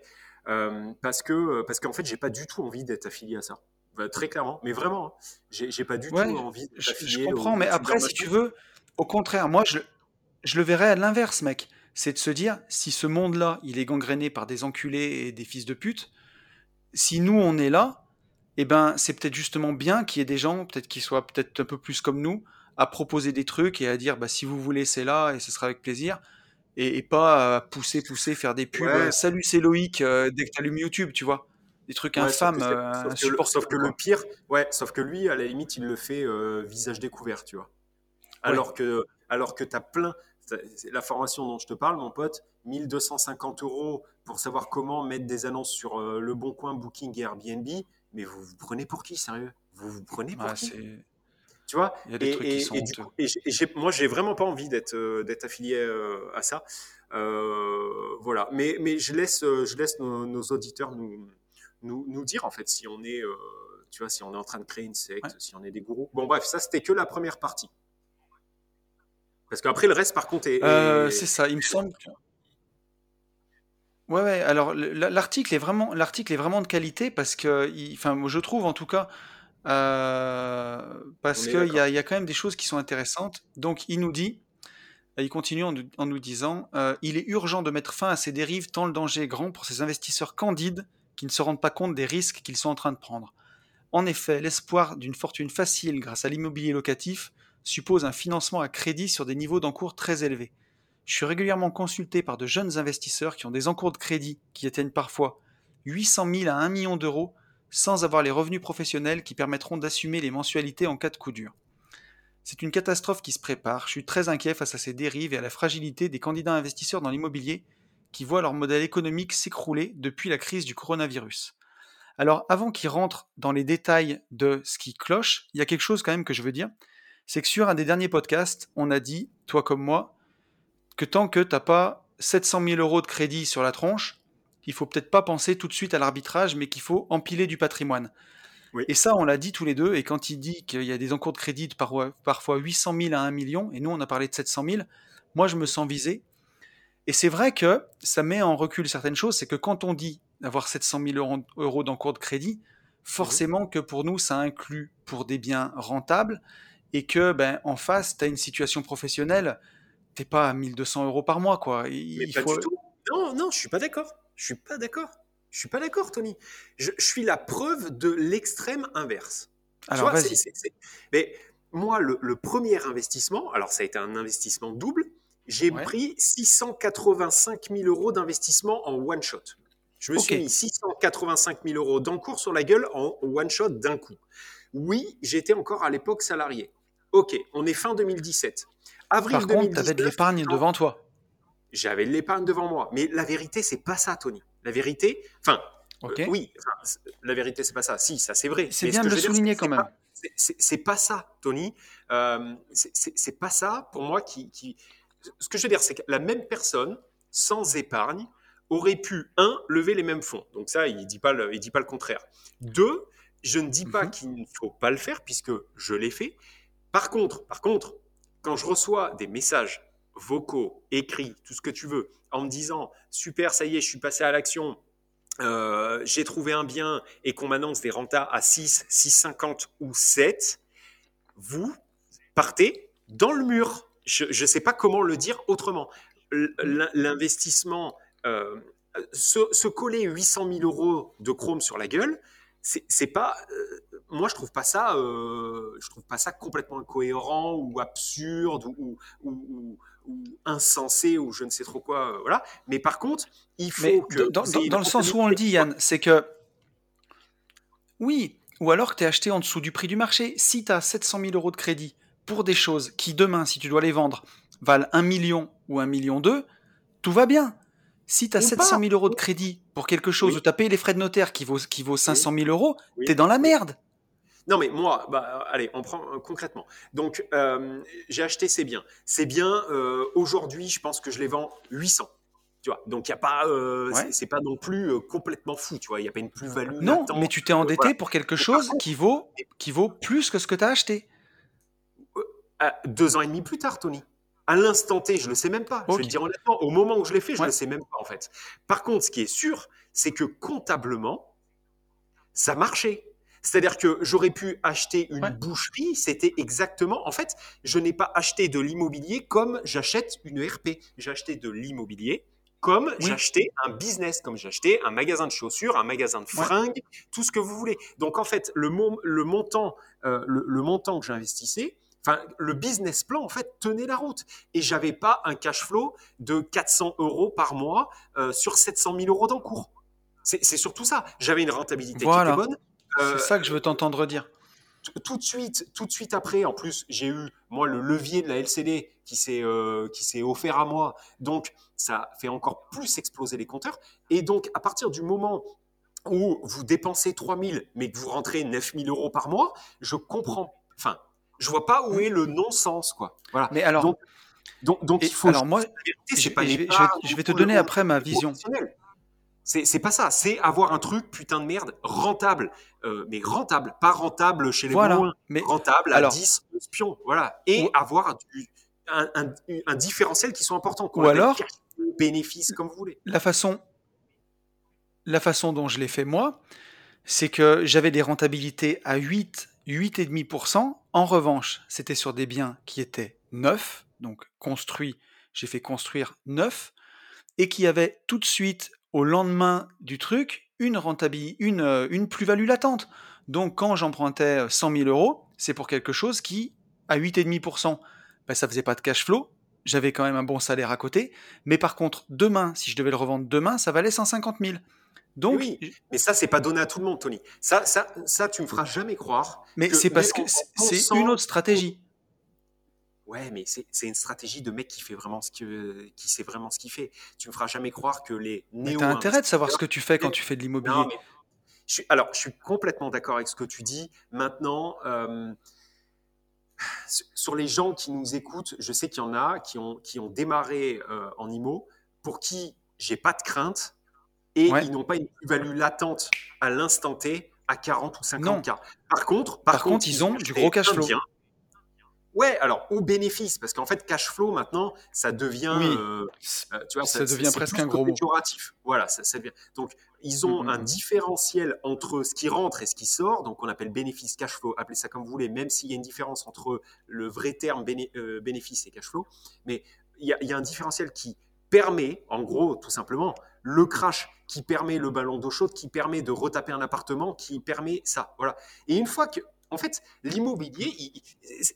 parce que parce qu'en fait, j'ai pas du tout envie d'être affilié à ça. Bah, très clairement, mais vraiment, hein. j'ai pas du tout envie d'être affilié. Je comprends, mais après, si tu veux, au contraire, moi, je, je le verrais à l'inverse, mec c'est de se dire, si ce monde-là, il est gangréné par des enculés et des fils de pute, si nous, on est là, eh ben, c'est peut-être justement bien qu'il y ait des gens, peut-être qui soient peut-être un peu plus comme nous, à proposer des trucs et à dire, bah, si vous voulez, c'est là et ce sera avec plaisir. Et, pas pousser, pousser, faire des pubs. Salut, c'est Loïc, euh, dès que tu allumes YouTube, tu vois. Des trucs infâmes. Sauf, que, le, pire, ouais, sauf que lui, à la limite, il le fait euh, visage découvert, tu vois. Alors que, alors que tu as plein, la formation dont je te parle, mon pote, 1250 euros pour savoir comment mettre des annonces sur euh, Le Bon Coin, Booking et Airbnb. Mais vous vous prenez pour qui, sérieux? Vous vous prenez pour qui? Tu vois Il y a des trucs qui sont et, moi, j'ai vraiment pas envie d'être euh, d'être affilié euh, à ça. voilà. Mais, mais je laisse, je laisse nos, auditeurs nous, nous, nous, dire, en fait, si on est, tu vois, si on est en train de créer une secte, si on est des gourous. Bon, bref, ça, c'était que la première partie. Parce qu'après, le reste, par contre, est. Euh, c'est ça, il me semble que. Ouais, ouais, alors l'article est vraiment, l'article est vraiment de qualité parce que, enfin, je trouve en tout cas, euh, parce qu'il y a, y a quand même des choses qui sont intéressantes. Donc, il nous dit, il continue en nous, disant, euh, il est urgent de mettre fin à ces dérives tant le danger est grand pour ces investisseurs candides qui ne se rendent pas compte des risques qu'ils sont en train de prendre. En effet, l'espoir d'une fortune facile grâce à l'immobilier locatif suppose un financement à crédit sur des niveaux d'encours très élevés. Je suis régulièrement consulté par de jeunes investisseurs qui ont des encours de crédit qui atteignent parfois 800 000 à 1 million d'euros sans avoir les revenus professionnels qui permettront d'assumer les mensualités en cas de coup dur. C'est une catastrophe qui se prépare, je suis très inquiet face à ces dérives et à la fragilité des candidats investisseurs dans l'immobilier qui voient leur modèle économique s'écrouler depuis la crise du coronavirus. Alors avant qu'ils rentrent dans les détails de ce qui cloche, il y a quelque chose quand même que je veux dire, c'est que sur un des derniers podcasts, on a dit, toi comme moi, que tant que tu n'as pas 700 000 euros de crédit sur la tronche, il faut peut-être pas penser tout de suite à l'arbitrage, mais qu'il faut empiler du patrimoine. Et ça, on l'a dit tous les deux. Et quand il dit qu'il y a des encours de crédit de parfois 800 000 à 1 million, et nous on a parlé de 700 000, moi je me sens visé. Et c'est vrai que ça met en recul certaines choses. C'est que quand on dit d'avoir 700 000 euros d'encours de crédit, forcément que pour nous ça inclut pour des biens rentables et que ben en face tu as une situation professionnelle t'es pas à 1200 euros par mois quoi mais pas du tout non non je suis pas d'accord je suis pas d'accord. Je suis pas d'accord Tony. Je, suis la preuve de l'extrême inverse. Alors vas-y. mais moi le, premier investissement alors ça a été un investissement double. J'ai pris 685 000 euros d'investissement en one shot. Je me suis mis 685 000 euros d'encours sur la gueule en one shot d'un coup. Oui, j'étais encore à l'époque salarié. Ok, on est fin 2017. Avril Par contre, tu avais de l'épargne devant toi. J'avais l'épargne devant moi. Mais la vérité, c'est pas ça, Tony. La vérité, enfin, euh, oui, la vérité, c'est pas ça. Si, ça c'est vrai. C'est bien ce de le dire, souligner quand même. c'est- pas ça, Tony. Euh, c'est- pas ça pour moi qui, qui. Ce que je veux dire, c'est que la même personne sans épargne aurait pu un lever les mêmes fonds. Donc ça, il dit pas le, il dit pas le contraire. Deux, je ne dis pas Mhm. qu'il ne faut pas le faire puisque je l'ai fait. Par contre, par contre, quand je reçois des messages vocaux, écrits, tout ce que tu veux, en me disant super, ça y est, je suis passé à l'action, euh, j'ai trouvé un bien et qu'on m'annonce des rentas à 6, 6,50 ou 7, vous partez dans le mur. Je ne sais pas comment le dire autrement. L'investissement, euh, se, se coller 800 000 euros de Chrome sur la gueule, c'est pas. euh, moi, je trouve pas ça. je trouve pas ça complètement incohérent ou absurde ou, ou- ou- ou- insensé ou je ne sais trop quoi. euh, voilà. Mais par contre, il faut Mais que dans, le sens où on le dit. Yann, c'est que oui, ou alors que tu es acheté en dessous du prix du marché. Si tu as 700 000 euros de crédit pour des choses qui demain, si tu dois les vendre, valent 1 million ou 1 million 2, tout va bien. Si tu as Ou 700 pas. 000 euros de crédit pour quelque chose Oui. où tu as payé les frais de notaire qui vaut, qui vaut 500 000 euros, Oui. tu es dans la merde. Non, mais moi, bah, allez, on prend euh, concrètement. Donc, euh, j'ai acheté ces biens. Ces biens, euh, aujourd'hui, je pense que je les vends 800. Tu vois, donc il y a pas, Ouais. c'est- c'est pas non plus complètement fou. Tu vois, il y a pas une plus-value. Non, mais tu t'es endetté Voilà. pour quelque chose contre- qui vaut, qui vaut plus que ce que tu as acheté. Deux ans et demi plus tard, Tony. À l'instant T, je le sais même pas. Je vais te dire honnêtement, au moment où je l'ai fait, je Ouais. le sais même pas en fait. Par contre, ce qui est sûr, c'est que comptablement, ça marchait. C'est-à-dire que j'aurais pu acheter une Ouais. boucherie, c'était exactement. En fait, je n'ai pas acheté de l'immobilier comme j'achète une ERP. J'ai acheté de l'immobilier comme Oui. j'achetais un business, comme j'achetais un magasin de chaussures, un magasin de Ouais. fringues, tout ce que vous voulez. Donc en fait, le, mo- le montant, euh, le, le montant que j'investissais, enfin le business plan en fait tenait la route. Et j'avais pas un cash flow de 400 euros par mois euh, sur 700 000 euros d'encours. C'est c'est surtout ça. J'avais une rentabilité Voilà. qui était bonne. Euh, C'est ça que je veux t'entendre dire. tout de suite, tout de suite après, en plus, j'ai eu moi le levier de la LCD qui s'est euh, qui s'est offert à moi. Donc ça fait encore plus exploser les compteurs. Et donc à partir du moment où vous dépensez 3000 mais que vous rentrez 9000 euros par mois, je comprends. Enfin, je vois pas où est le non-sens quoi. Voilà. Mais alors, Donc, donc, il faut. alors moi, je, c'est pas je vais, je vais- l'épargne je vais te donner après ma vision. C'est pas ça, c'est avoir un truc putain de merde rentable, Euh, mais rentable, pas rentable chez les Voilà. Mais rentable à alors- 10 pions, voilà, et Ou- avoir du- un, un- un différentiel qui soit important, qu'on Ou alors- bénéfice comme vous voulez. la façon, la façon dont je l'ai fait moi, c'est que j'avais des rentabilités à 8, 8,5%. En revanche, c'était sur des biens qui étaient neufs, donc construits, j'ai fait construire neuf, et qui avaient tout de suite, au lendemain du truc, une rentabilité, une, euh, une plus-value latente. Donc quand j'empruntais 100 000 euros, c'est pour quelque chose qui, à 8,5%, ben, ça faisait pas de cash flow, j'avais quand même un bon salaire à côté, mais par contre, demain, si je devais le revendre demain, ça valait 150 000. Donc, Oui, Mais ça, c'est pas donné à tout le monde, Tony. Ça, ça, ça tu me feras jamais croire. mais c'est parce que c'est une autre stratégie. Ouais, mais c'est une stratégie de mec qui fait vraiment ce que, qui sait vraiment ce qu'il fait. Tu me feras jamais croire que les Mais néo t'as intérêt de savoir ce que tu fais quand tu fais de l'immobilier. Alors, je suis complètement d'accord avec ce que tu dis. Maintenant, euh, sur- les gens qui nous écoutent, je sais qu'il y en a qui ont, qui ont démarré euh, en IMO, pour qui j'ai pas de crainte et Ouais. ils n'ont pas une plus-value latente à l'instant T à 40 ou 50 Non. K. Par contre, par, Par contre, ils ont du gros cash flow. bien. Ouais, alors au bénéfice, parce qu'en fait, cash flow maintenant, ça devient, Oui. euh, euh, tu vois, Ça devient presque un gros mot. Voilà, ça, ça devient. Donc, ils ont Mhm. un différentiel entre ce qui rentre et ce qui sort, donc on appelle bénéfice cash flow, appelez ça comme vous voulez, même s'il y a une différence entre le vrai terme béné- euh, bénéfice et cash flow, mais il y, y a un différentiel qui permet, en gros, tout simplement, le crash qui permet le ballon d'eau chaude, qui permet de retaper un appartement, qui permet ça. Voilà. Et une fois que, en fait, l'immobilier,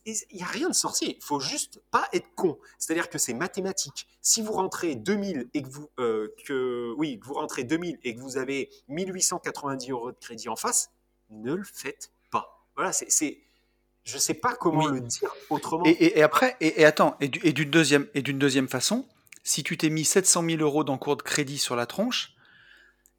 il n'y a rien de sorcier. Il faut juste pas être con. C'est-à-dire que c'est mathématique. Si vous rentrez 2000 et que vous, euh, que, oui, que vous rentrez 2000 et que vous avez 1890 euros de crédit en face, ne le faites pas. Voilà, c'est, c'est je sais pas comment Oui. le dire autrement. Et, et- et après, et, et attends, et, du- et d'une deuxième, et d'une deuxième façon, si tu t'es mis 700 000 euros d'encours de crédit sur la tronche,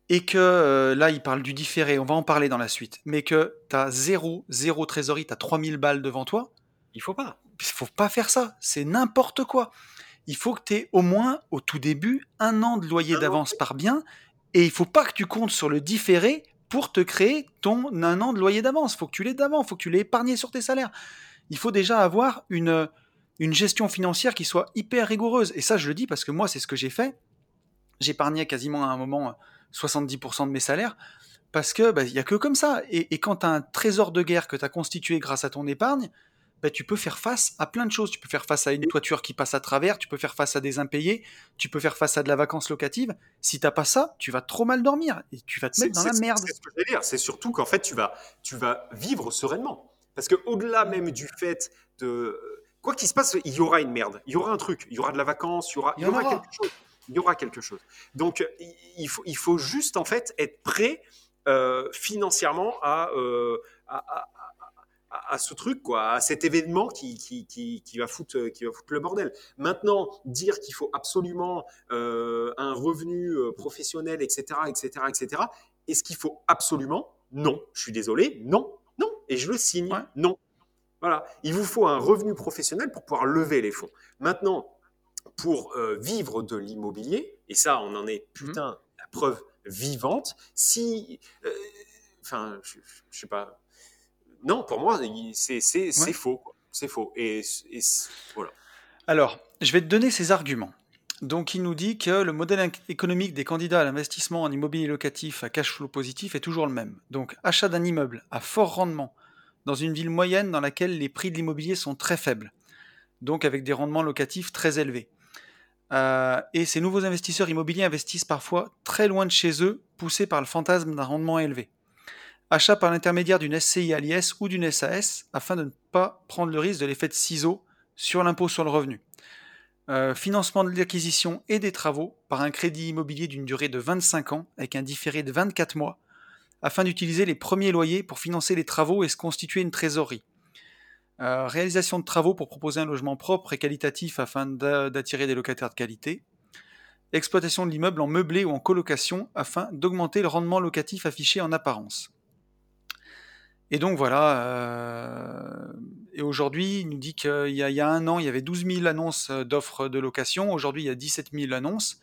et que euh, là, il parle du différé, on va en parler dans la suite, mais que tu as zéro, zéro trésorerie, tu as 3000 balles devant toi, Il faut pas. il faut pas faire ça, c'est n'importe quoi. Il faut que tu aies au moins, au tout début, un an de loyer d'avance par bien, et il faut pas que tu comptes sur le différé pour te créer ton un an de loyer d'avance. faut que tu l'aies d'avant, faut que tu l'aies épargné sur tes salaires. Il faut déjà avoir une, une gestion financière qui soit hyper rigoureuse. Et ça, je le dis parce que moi, c'est ce que j'ai fait. J'épargnais quasiment à un moment euh, 70% de mes salaires parce que bah, il y a que comme ça. Et, et quand tu as un trésor de guerre que tu as constitué grâce à ton épargne, bah, tu peux faire face à plein de choses. Tu peux faire face à une toiture qui passe à travers, tu peux faire face à des impayés, tu peux faire face à de la vacance locative. Si t'as pas ça, tu vas trop mal dormir et tu vas te mettre dans la merde. c'est ce que je veux dire. C'est surtout qu'en fait, tu vas, tu vas vivre sereinement. Parce que au-delà même du fait de quoi qu'il se passe, il y aura une merde, il y aura un truc, il y aura de la vacance, il y aura, Il y aura. quelque chose. Il y aura quelque chose. Donc, il- faut, il faut juste en fait être prêt euh, financièrement à, euh, à, à- ce truc, quoi, à cet événement qui, qui, qui, qui va foutre, qui va foutre le bordel. Maintenant, dire qu'il faut absolument euh, un revenu professionnel, etc., etc., etc., est-ce qu'il faut absolument? Non. Je suis désolé, non, non. Et je le signe, Ouais. non. Voilà. Il vous faut un revenu professionnel pour pouvoir lever les fonds. Maintenant, pour euh, vivre de l'immobilier, et ça, on en est putain la preuve vivante, si. euh, Enfin, je, je- je sais pas. Non, pour moi, c'est Ouais. faux. C'est faux. Et, et voilà. Alors, je vais te donner ses arguments. Donc, il nous dit que le modèle économique des candidats à l'investissement en immobilier locatif à cash flow positif est toujours le même. Donc, achat d'un immeuble à fort rendement dans une ville moyenne dans laquelle les prix de l'immobilier sont très faibles, donc avec des rendements locatifs très élevés. Euh, et ces nouveaux investisseurs immobiliers investissent parfois très loin de chez eux, poussés par le fantasme d'un rendement élevé. Achat par l'intermédiaire d'une SCI à l'IS ou d'une SAS afin de ne pas prendre le risque de l'effet de ciseaux sur l'impôt sur le revenu. Euh, financement de l'acquisition et des travaux par un crédit immobilier d'une durée de 25 ans avec un différé de 24 mois afin d'utiliser les premiers loyers pour financer les travaux et se constituer une trésorerie. Euh, réalisation de travaux pour proposer un logement propre et qualitatif afin d'a- d'attirer des locataires de qualité. Exploitation de l'immeuble en meublé ou en colocation afin d'augmenter le rendement locatif affiché en apparence. Et donc voilà, euh, et aujourd'hui, il nous dit qu'il y, a- un an, il y avait 12 000 annonces d'offres de location, aujourd'hui il y a 17 000 annonces.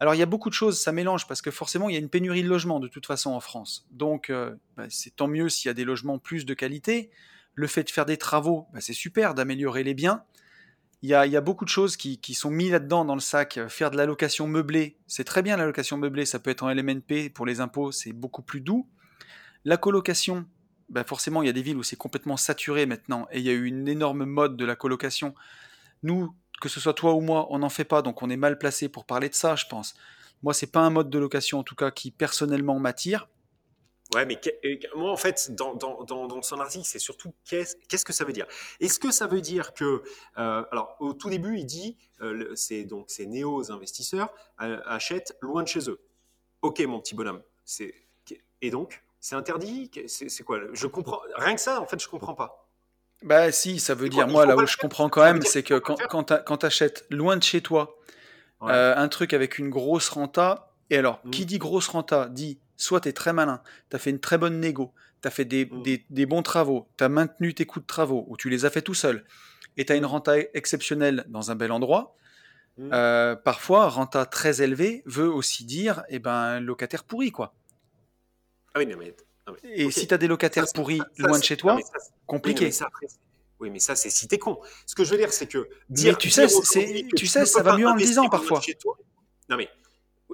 Alors il y a beaucoup de choses, ça mélange, parce que forcément il y a une pénurie de logements de toute façon en France. Donc euh, bah, c'est tant mieux s'il y a des logements plus de qualité. Le fait de faire des travaux, bah, c'est super, d'améliorer les biens. Il y, a, beaucoup de choses qui, qui sont mises là-dedans dans le sac. Euh, Faire de la location meublée, c'est très bien la location meublée, ça peut être en LMNP, pour les impôts c'est beaucoup plus doux. La colocation, bah forcément, il y a des villes où c'est complètement saturé maintenant, et il y a eu une énorme mode de la colocation. Nous, que ce soit toi ou moi, on n'en fait pas, donc on est mal placé pour parler de ça, je pense. Moi, c'est pas un mode de location, en tout cas, qui personnellement m'attire. Ouais, mais que- moi, en fait, dans, dans, dans, son article, c'est surtout qu'est-ce que ça veut dire? Est-ce que ça veut dire que. euh, alors, au tout début, il dit euh, c'est donc ces néo-investisseurs euh, achètent loin de chez eux. Ok, mon petit bonhomme. Et donc C'est interdit? C'est quoi? Je comprends. Rien que ça, en fait, je comprends pas. Bah si, ça veut dire, quoi, moi là où je comprends quand même, c'est que quand, quand quand t'achètes loin de chez toi Ouais. euh, un truc avec une grosse renta, et alors, Mm. qui dit grosse renta dit soit t'es très malin, t'as fait une très bonne négo, t'as fait des, Mm. des, des bons travaux, t'as maintenu tes coûts de travaux, ou tu les as fait tout seul, et t'as une Mm. renta exceptionnelle dans un bel endroit, Mm. euh, parfois, renta très élevée veut aussi dire, eh ben, locataire pourri, quoi. Ah oui, non, mais. non, mais- Et si t'as des locataires Ça, pourris ça, loin de chez toi, mais ça, oui, compliqué. mais oui, mais ça, c'est si t'es con. Ce que je veux dire, c'est que. Mais Dire, tu sais, tu tu sais, ça va mieux en le disant parfois. chez toi. Non, mais.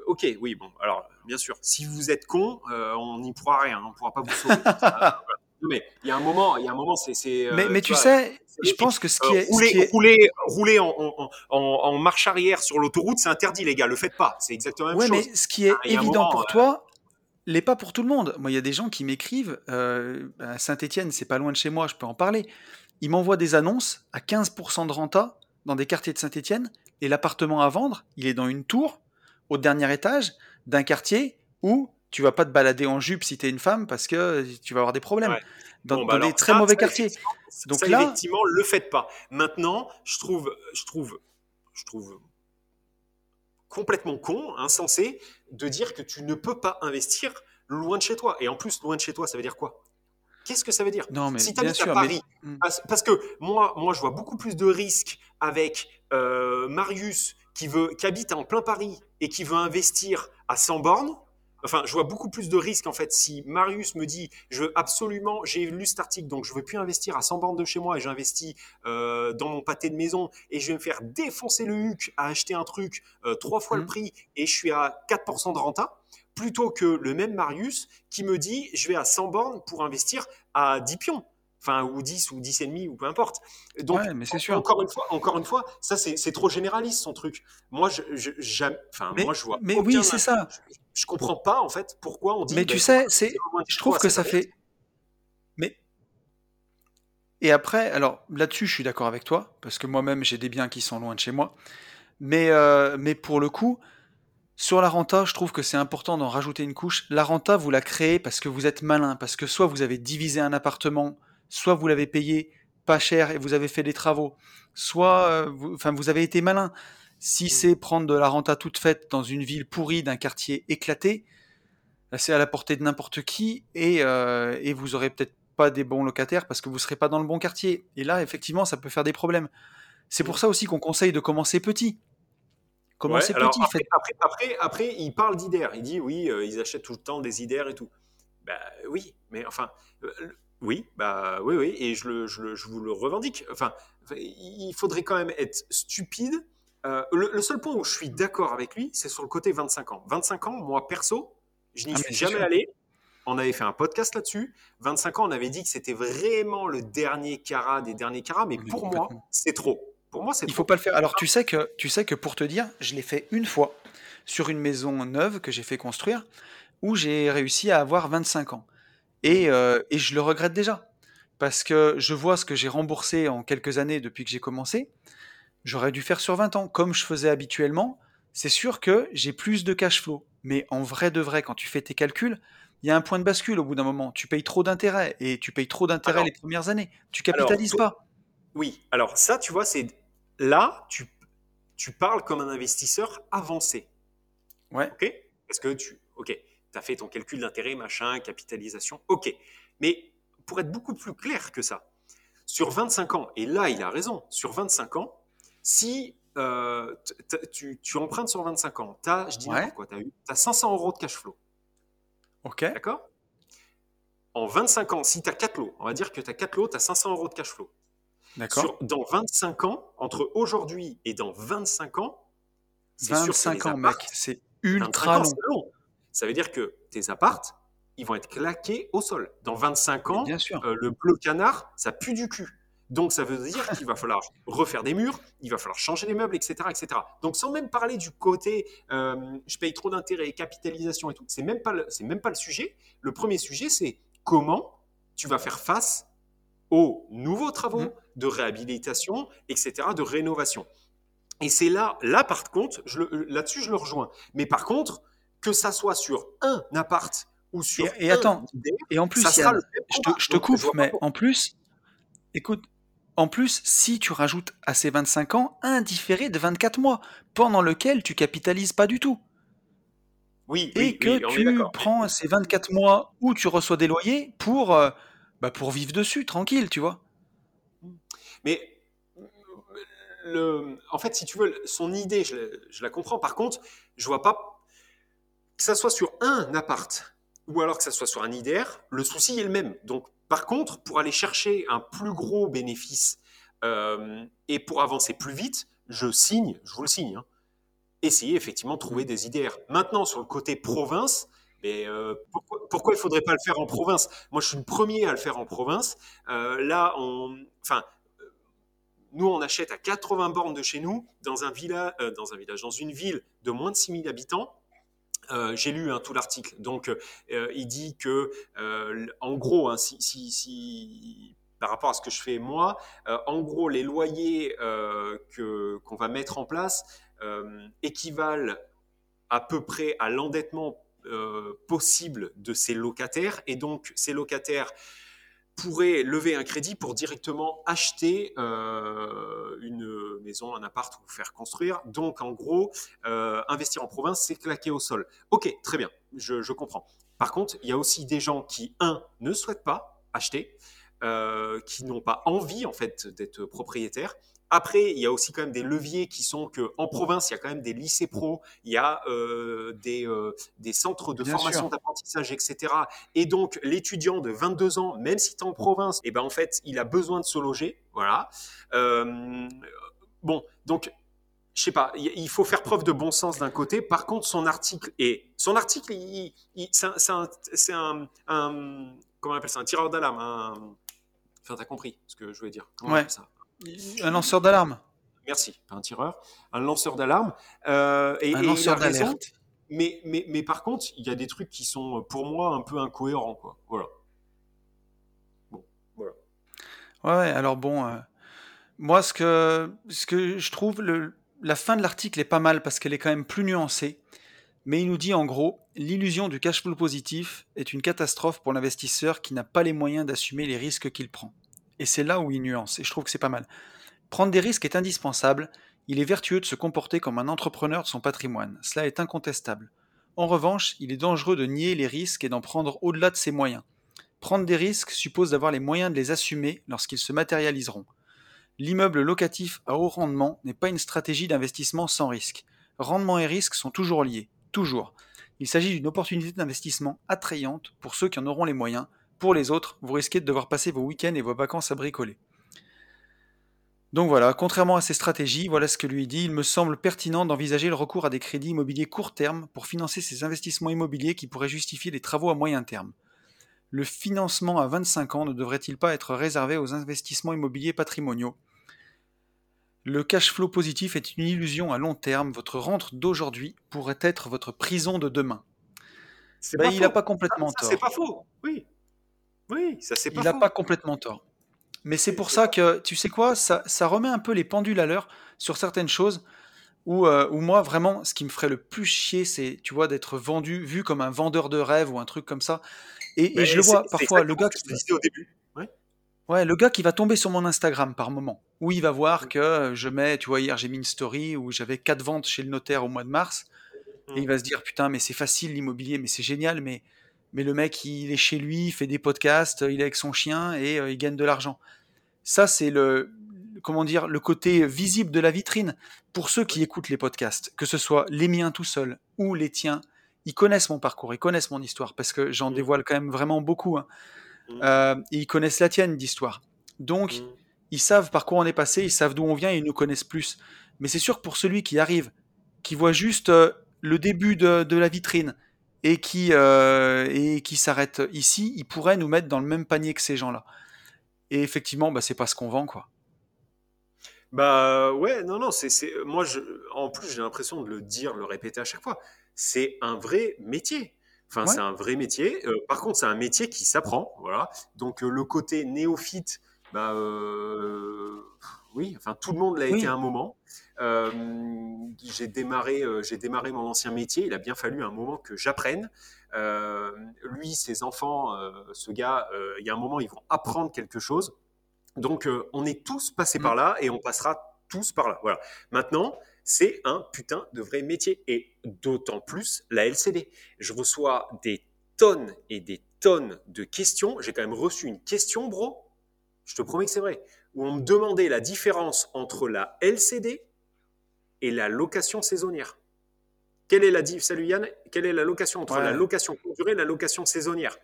Ok, oui, bon, alors, bien sûr, si vous êtes con, euh, on n'y pourra rien, on ne pourra pas vous sauver. Voilà. Non, mais il y a un moment, il y a un moment, c'est. c'est, euh, mais, mais tu vois, sais, je pense que ce qui euh, est, ce rouler, qui est- rouler, rouler en, en- en- en marche arrière sur l'autoroute, c'est interdit, les gars. Le faites pas. C'est exactement la même Ouais, chose. mais ce qui est Ah, évident moment, pour euh, toi, l'est pas pour tout le monde. Moi, il y a des gens qui m'écrivent, euh, à Saint-Étienne, c'est pas loin de chez moi, je peux en parler. Ils m'envoient des annonces à 15% de renta dans des quartiers de Saint-Étienne, et l'appartement à vendre, il est dans une tour, au dernier étage, d'un quartier où tu vas pas te balader en jupe si tu es une femme parce que tu vas avoir des problèmes. Ouais. Dans, Bon, dans bah des très ça, mauvais ça, quartiers. effectivement, Donc là- effectivement, le faites pas. Maintenant, je trouve, je trouve, je trouve complètement con, insensé, de dire que tu ne peux pas investir loin de chez toi. Et en plus, loin de chez toi, ça veut dire quoi? Qu'est-ce que ça veut dire? Non, mais Si tu habites à Paris, mais parce, parce que moi, moi, je vois beaucoup plus de risques avec euh, Marius qui, veut, qui habite en plein Paris et qui veut investir à 100 bornes. Enfin, je vois beaucoup plus de risques en fait si Marius me dit je veux absolument, j'ai lu cet article donc je veux plus investir à 100 bornes de chez moi et j'investis euh, dans mon pâté de maison et je vais me faire défoncer le huc à acheter un truc euh, trois fois le Mmh. prix et je suis à 4% de renta plutôt que le même Marius qui me dit je vais à 100 bornes pour investir à 10 pions. Enfin, ou 10 ou 10 et demi ou peu importe. Donc, Ouais, mais c'est en- sûr. encore une fois, encore une fois, ça c'est trop généraliste son truc. Moi, je, je, j'aime- enfin, Mais, moi, je vois mais oui, c'est ça. je, je comprends pas en fait pourquoi on dit. Mais bah, tu sais, c'est, je trouve que ça fait. Mais et après, alors là-dessus, je suis d'accord avec toi parce que moi-même j'ai des biens qui sont loin de chez moi. Mais euh, mais pour le coup, sur la renta, je trouve que c'est important d'en rajouter une couche. La renta, vous la créez parce que vous êtes malin, parce que soit vous avez divisé un appartement, soit vous l'avez payé pas cher et vous avez fait des travaux, soit euh, vous, enfin vous avez été malin. Si Mm. c'est prendre de la renta toute faite dans une ville pourrie d'un quartier éclaté, c'est à la portée de n'importe qui et, euh, et vous aurez peut-être pas des bons locataires parce que vous serez pas dans le bon quartier. Et là, effectivement, ça peut faire des problèmes. C'est pour Mm. ça aussi qu'on conseille de commencer petit. Commencez petit, après, après, après, après, il parle d'IDER. Il dit oui, euh, ils achètent tout le temps des IDER et tout. Bah oui, mais enfin, euh, oui, bah oui, oui, et je, le, je, le- je vous le revendique. Enfin, il faudrait quand même être stupide. Euh, le, le seul point où je suis d'accord avec lui, c'est sur le côté 25 ans. 25 ans, moi perso, je n'y Ah, suis jamais sûr. allé. On avait fait un podcast là-dessus. 25 ans, on avait dit que c'était vraiment le dernier carat des derniers carats, mais pour moi, c'est trop. Pour moi, c'est Il trop. faut pas le faire. Alors tu sais que tu sais que pour te dire, je l'ai fait une fois sur une maison neuve que j'ai fait construire où j'ai réussi à avoir 25 ans. Et, euh, et je le regrette déjà. Parce que je vois ce que j'ai remboursé en quelques années depuis que j'ai commencé. J'aurais dû faire sur 20 ans, comme je faisais habituellement. C'est sûr que j'ai plus de cash flow. Mais en vrai de vrai, quand tu fais tes calculs, il y a un point de bascule au bout d'un moment. Tu payes trop d'intérêts. Et tu payes trop d'intérêts les premières années. Tu capitalises pas. Oui, alors ça, tu vois, c'est là, tu, tu parles comme un investisseur avancé, Ouais. ok? Parce que tu, ok, tu as fait ton calcul d'intérêt, machin, capitalisation, ok. Mais pour être beaucoup plus clair que ça, sur 25 ans, et là, il a raison, sur 25 ans, si euh, tu, tu empruntes sur 25 ans, tu as, je dis Ouais. n'importe quoi, tu as, t'as 500 euros de cash flow, Ok. d'accord? En 25 ans, si tu as 4 lots, on va dire que tu as 4 lots, tu as 500 euros de cash flow. D'accord. Dans 25 ans, entre aujourd'hui et dans 25 ans, c'est sûr que 25 ans, mec. C'est 25 ultra ans, long. c'est long. Ça veut dire que tes apparts, ils vont être claqués au sol. Dans 25 Mais ans, bien sûr. euh, le bleu canard, ça pue du cul. Donc ça veut dire qu'il va falloir refaire des murs, il va falloir changer les meubles, etc. etc. Donc sans même parler du côté euh, je paye trop d'intérêts, capitalisation et tout, c'est même, pas le- même pas le sujet. Le premier sujet, c'est comment tu vas faire face aux nouveaux travaux Mhm. de réhabilitation, etc., de rénovation. Et c'est là, là par contre, là-dessus je le rejoins. Mais par contre, que ça soit sur un appart ou sur Et, et un attends, et en plus, ça sera le je te, je te coupe, mais en plus, écoute, en plus, si tu rajoutes à ces 25 ans un différé de 24 mois, pendant lequel tu capitalises pas du tout, Oui, et oui, que oui, tu prends ces 24 mois où tu reçois des loyers pour, euh, bah, pour vivre dessus, tranquille, tu vois. Mais le, en fait, si tu veux, son idée, je, la- je la comprends. Par contre, je vois pas que ça soit sur un appart ou alors que ça soit sur un IDR, le souci est le même. Donc, par contre, pour aller chercher un plus gros bénéfice euh, et pour avancer plus vite, je signe, je vous le signe. hein. Essayez effectivement de trouver des IDR. Maintenant, sur le côté province, mais euh, pourquoi, pourquoi il faudrait pas le faire en province? Moi, je suis le premier à le faire en province. Euh, là, on, enfin, nous, on achète à 80 bornes de chez nous, dans un, villa, euh, dans un village, dans une ville de moins de 6000 habitants. Euh, J'ai lu hein, tout l'article. Donc, euh, il dit que, euh, en gros, hein, si, si, si- par rapport à ce que je fais moi, euh, en gros, les loyers euh, qu'on va mettre en place euh, équivalent à peu près à l'endettement euh, possible de ces locataires. Et donc, ces locataires pourrait lever un crédit pour directement acheter euh, une maison, un appart ou faire construire. Donc, en gros, euh, investir en province, c'est claquer au sol. Ok, très bien, je, je, comprends. Par contre, il y a aussi des gens qui, un, ne souhaitent pas acheter, euh, qui n'ont pas envie, en fait, d'être propriétaires, après, il y a aussi quand même des leviers qui sont que en province, il y a quand même des lycées pro, il y a euh, des, euh, des, centres de formation d'apprentissage, etc. Et donc, l'étudiant de 22 ans, même si tu es en province, et eh ben en fait, il a besoin de se loger. Voilà. Euh, bon, donc, je sais pas, il faut faire preuve de bon sens d'un côté. Par contre, son article est, son article, c'est un, un, comment on appelle ça, un tireur d'alarme. Enfin, t'as compris ce que je voulais dire. Comment ouais. ça? Un lanceur d'alarme. Merci, un tireur, un lanceur d'alarme. Euh, et, un lanceur d'alerte. Mais, mais, mais, par contre, il y a des trucs qui sont pour moi un peu incohérents. Quoi. Voilà. Bon, voilà. Ouais, alors bon, euh, moi ce que, ce que je trouve, le, la fin de l'article est pas mal parce qu'elle est quand même plus nuancée. Mais il nous dit en gros, l'illusion du cash flow positif est une catastrophe pour l'investisseur qui n'a pas les moyens d'assumer les risques qu'il prend. Et c'est là où il nuance, et je trouve que c'est pas mal. Prendre des risques est indispensable, il est vertueux de se comporter comme un entrepreneur de son patrimoine, cela est incontestable. En revanche, il est dangereux de nier les risques et d'en prendre au-delà de ses moyens. Prendre des risques suppose d'avoir les moyens de les assumer lorsqu'ils se matérialiseront. L'immeuble locatif à haut rendement n'est pas une stratégie d'investissement sans risque. Rendement et risque sont toujours liés, toujours. Il s'agit d'une opportunité d'investissement attrayante pour ceux qui en auront les moyens, pour les autres, vous risquez de devoir passer vos week-ends et vos vacances à bricoler. Donc voilà, contrairement à ces stratégies, voilà ce que lui dit, il me semble pertinent d'envisager le recours à des crédits immobiliers court terme pour financer ces investissements immobiliers qui pourraient justifier les travaux à moyen terme. Le financement à 25 ans ne devrait-il pas être réservé aux investissements immobiliers patrimoniaux? Le cash flow positif est une illusion à long terme, votre rente d'aujourd'hui pourrait être votre prison de demain. Ben, il n'a pas complètement tort. C'est pas faux, oui. Oui, ça c'est pas Il n'a pas complètement tort. Mais c'est pour ça que, tu sais quoi, ça, ça, remet un peu les pendules à l'heure sur certaines choses où, euh, où, moi, vraiment, ce qui me ferait le plus chier, c'est, tu vois, d'être vendu, vu comme un vendeur de rêve ou un truc comme ça. Et, et je le vois parfois, le gars qui... au début. Ouais. ouais. le gars qui va tomber sur mon Instagram par moment, où il va voir que je mets, tu vois, hier j'ai mis une story où j'avais quatre ventes chez le notaire au mois de mars, et il mmh. va se dire, putain, mais c'est facile l'immobilier, mais c'est génial, mais mais le mec, il est chez lui, il fait des podcasts, il est avec son chien et euh, il gagne de l'argent. Ça, c'est le, comment dire, le côté visible de la vitrine. Pour ceux qui écoutent les podcasts, que ce soit les miens tout seuls ou les tiens, ils connaissent mon parcours, ils connaissent mon histoire, parce que j'en mmh. dévoile quand même vraiment beaucoup. Hein. Mmh. Euh, et ils connaissent la tienne d'histoire. Donc, mmh. ils savent par quoi on est passé, ils savent d'où on vient et ils nous connaissent plus. Mais c'est sûr que pour celui qui arrive, qui voit juste euh, le début de la vitrine, et qui, euh, et qui s'arrête ici, il pourrait nous mettre dans le même panier que ces gens-là. Et effectivement, bah, c'est pas ce qu'on vend, quoi. Bah ouais, non, non, c'est, moi, je, en plus, j'ai l'impression de le dire, le répéter à chaque fois. C'est un vrai métier. Enfin, c'est un vrai métier. Euh, par contre, c'est un métier qui s'apprend, voilà. Donc, euh, le côté néophyte, bah, oui, enfin, tout le monde l'a été à un moment. Euh, j'ai démarré, euh, j'ai démarré mon ancien métier. Il a bien fallu un moment que j'apprenne. Euh, lui, ses enfants, ce gars, il y a un moment, ils vont apprendre quelque chose. Donc, on est tous passés par là et on passera tous par là. Voilà. Maintenant, c'est un putain de vrai métier et d'autant plus la LCD. Je reçois des tonnes et des tonnes de questions. J'ai quand même reçu une question, bro. Je te promets que c'est vrai. Où on me demandait la différence entre la LCD et la location saisonnière. Quelle est la Salut Yann, quelle est la location entre la location courte durée et la location saisonnière?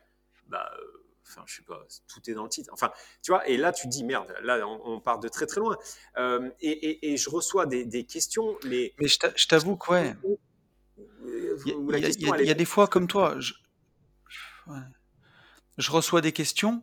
Bah, euh, enfin, je sais pas, tout est dans le titre. Enfin, tu vois, et là, tu te dis, merde, là, on, part de très très loin. Euh, et, je reçois des, questions, mais. Mais je t'avoue que, ouais. Il y, a, des fois comme toi, je, je reçois des questions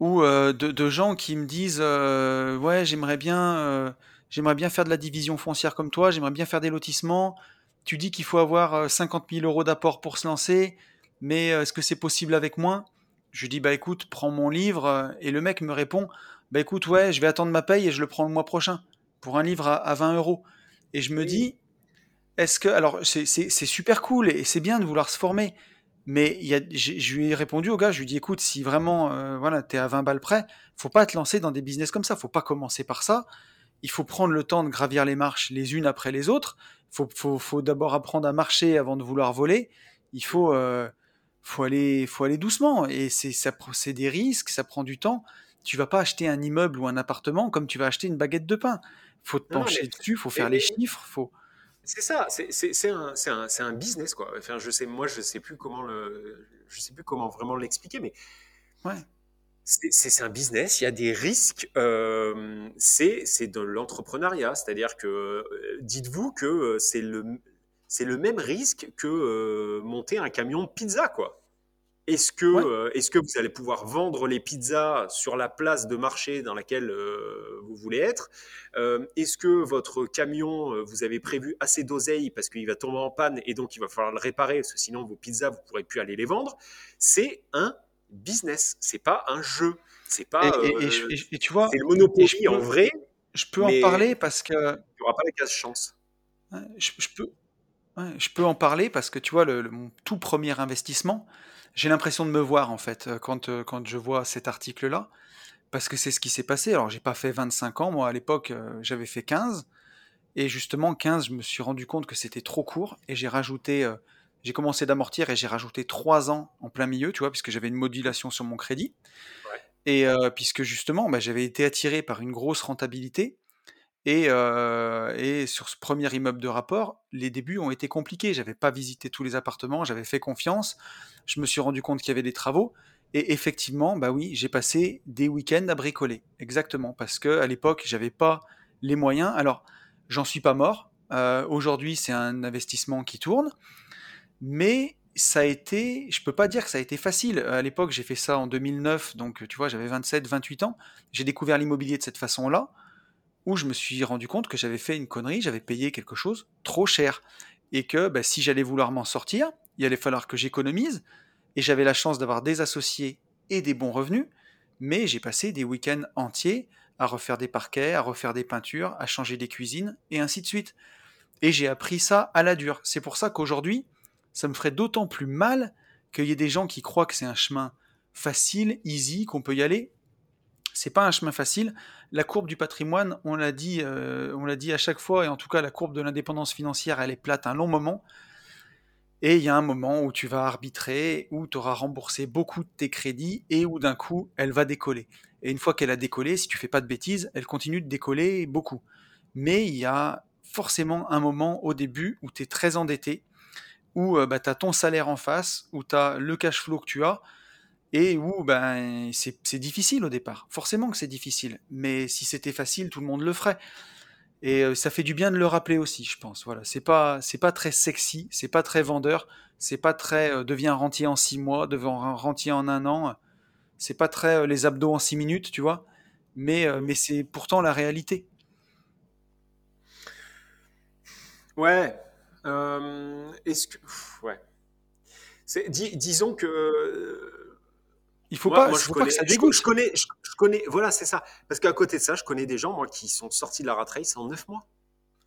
ou euh, de, gens qui me disent, ouais, j'aimerais bien j'aimerais bien faire de la division foncière comme toi, j'aimerais bien faire des lotissements. Tu dis qu'il faut avoir 50 euh, 000 euros d'apport pour se lancer, mais euh, est-ce que c'est possible avec moins? Je dis, bah écoute, prends mon livre, euh, et le mec me répond, bah écoute, ouais, je vais attendre ma paye et je le prends le mois prochain, pour un livre à, 20 euros. Et je me dis, est-ce que, alors c'est super cool et c'est bien de vouloir se former, Mais il y a, je lui ai répondu au gars, je lui ai dit, écoute, si vraiment, euh, voilà, t'es à 20 balles près, faut pas te lancer dans des business comme ça, faut pas commencer par ça. Il faut prendre le temps de gravir les marches les unes après les autres. Faut, faut, faut d'abord apprendre à marcher avant de vouloir voler. Il faut, euh, faut aller, faut aller doucement. Et c'est, ça, c'est des risques, ça prend du temps. Tu vas pas acheter un immeuble ou un appartement comme tu vas acheter une baguette de pain. Faut te Non, non, pencher mais dessus, faut faire et- les chiffres, faut. C'est ça, c'est un, un business quoi. Enfin, je sais, moi, je sais plus comment le, je sais plus comment vraiment l'expliquer, mais Ouais. C'est un business. Il y a des risques. euh, c'est de l'entrepreneuriat, c'est-à-dire que euh, dites-vous que euh, c'est le le même risque que euh, monter un camion de pizza quoi. Est-ce que, Ouais. euh, que vous allez pouvoir vendre les pizzas sur la place de marché dans laquelle euh, vous voulez être? Euh, Est-ce que votre camion, vous avez prévu assez d'oseille parce qu'il va tomber en panne et donc il va falloir le réparer parce que sinon vos pizzas, vous ne pourrez plus aller les vendre? C'est un business, c'est pas un jeu. C'est pas. Et, et- euh, je- et- et tu vois, c'est le Monopoly peux, en vrai, je peux en parler parce que il n'y aura pas la case chance. je, je peux, ouais, je peux en parler parce que tu vois, le, le- mon tout premier investissement, j'ai l'impression de me voir en fait euh, quand, euh, quand je vois cet article-là, parce que c'est ce qui s'est passé. Alors, j'ai pas fait 25 ans, moi à l'époque, j'avais fait 15, et justement 15, je me suis rendu compte que c'était trop court, et j'ai rajouté, j'ai commencé d'amortir et j'ai rajouté 3 ans en plein milieu, tu vois, puisque j'avais une modulation sur mon crédit, Ouais. et euh, puisque justement, bah, j'avais été attiré par une grosse rentabilité. Et, euh, et sur ce premier immeuble de rapport, les débuts ont été compliqués. J'avais pas visité tous les appartements, j'avais fait confiance. Je me suis rendu compte qu'il y avait des travaux. Et effectivement, bah oui, j'ai passé des week-ends à bricoler. Exactement, parce que à l'époque, j'avais pas les moyens. Alors, j'en suis pas mort. Euh, Aujourd'hui, c'est un investissement qui tourne, mais ça a été, je peux pas dire que ça a été facile. À l'époque, j'ai fait ça en 2009, donc tu vois, j'avais 27, 28 ans. J'ai découvert l'immobilier de cette façon-là où je me suis rendu compte que j'avais fait une connerie, j'avais payé quelque chose trop cher. Et que bah, si j'allais vouloir m'en sortir, il allait falloir que j'économise. Et j'avais la chance d'avoir des associés et des bons revenus. Mais j'ai passé des week-ends entiers à refaire des parquets, à refaire des peintures, à changer des cuisines, et ainsi de suite. Et j'ai appris ça à la dure. C'est pour ça qu'aujourd'hui, ça me ferait d'autant plus mal qu'il y ait des gens qui croient que c'est un chemin facile, easy, qu'on peut y aller. C'est pas un chemin facile. La courbe du patrimoine, on l'a dit, euh, on l'a dit à chaque fois, et en tout cas la courbe de l'indépendance financière, elle est plate un long moment. Et il y a un moment où tu vas arbitrer, où tu auras remboursé beaucoup de tes crédits, et où d'un coup, elle va décoller. Et une fois qu'elle a décollé, si tu fais pas de bêtises, elle continue de décoller beaucoup. Mais il y a forcément un moment au début où tu es très endetté, où euh, bah, tu as ton salaire en face, où tu as le cash flow que tu as, et où ben, c'est difficile au départ. Forcément que c'est difficile, mais si c'était facile, tout le monde le ferait. Et euh, ça fait du bien de le rappeler aussi, je pense. Voilà, c'est pas c'est pas très sexy, c'est pas très vendeur, c'est pas très euh, deviens rentier en six mois, deviens rentier en un an. C'est pas très euh, les abdos en six minutes, tu vois. Mais mais c'est pourtant la réalité. Ouais. Euh, Est-ce que. pff, Ouais. C'est- dis- disons que. euh, Il faut moi, pas, moi, je faut pas connais, que ça je, dégoûte. je connais, je, je connais, voilà, c'est ça. Parce qu'à côté de ça, je connais des gens, moi, qui sont sortis de la rat race en 9 mois.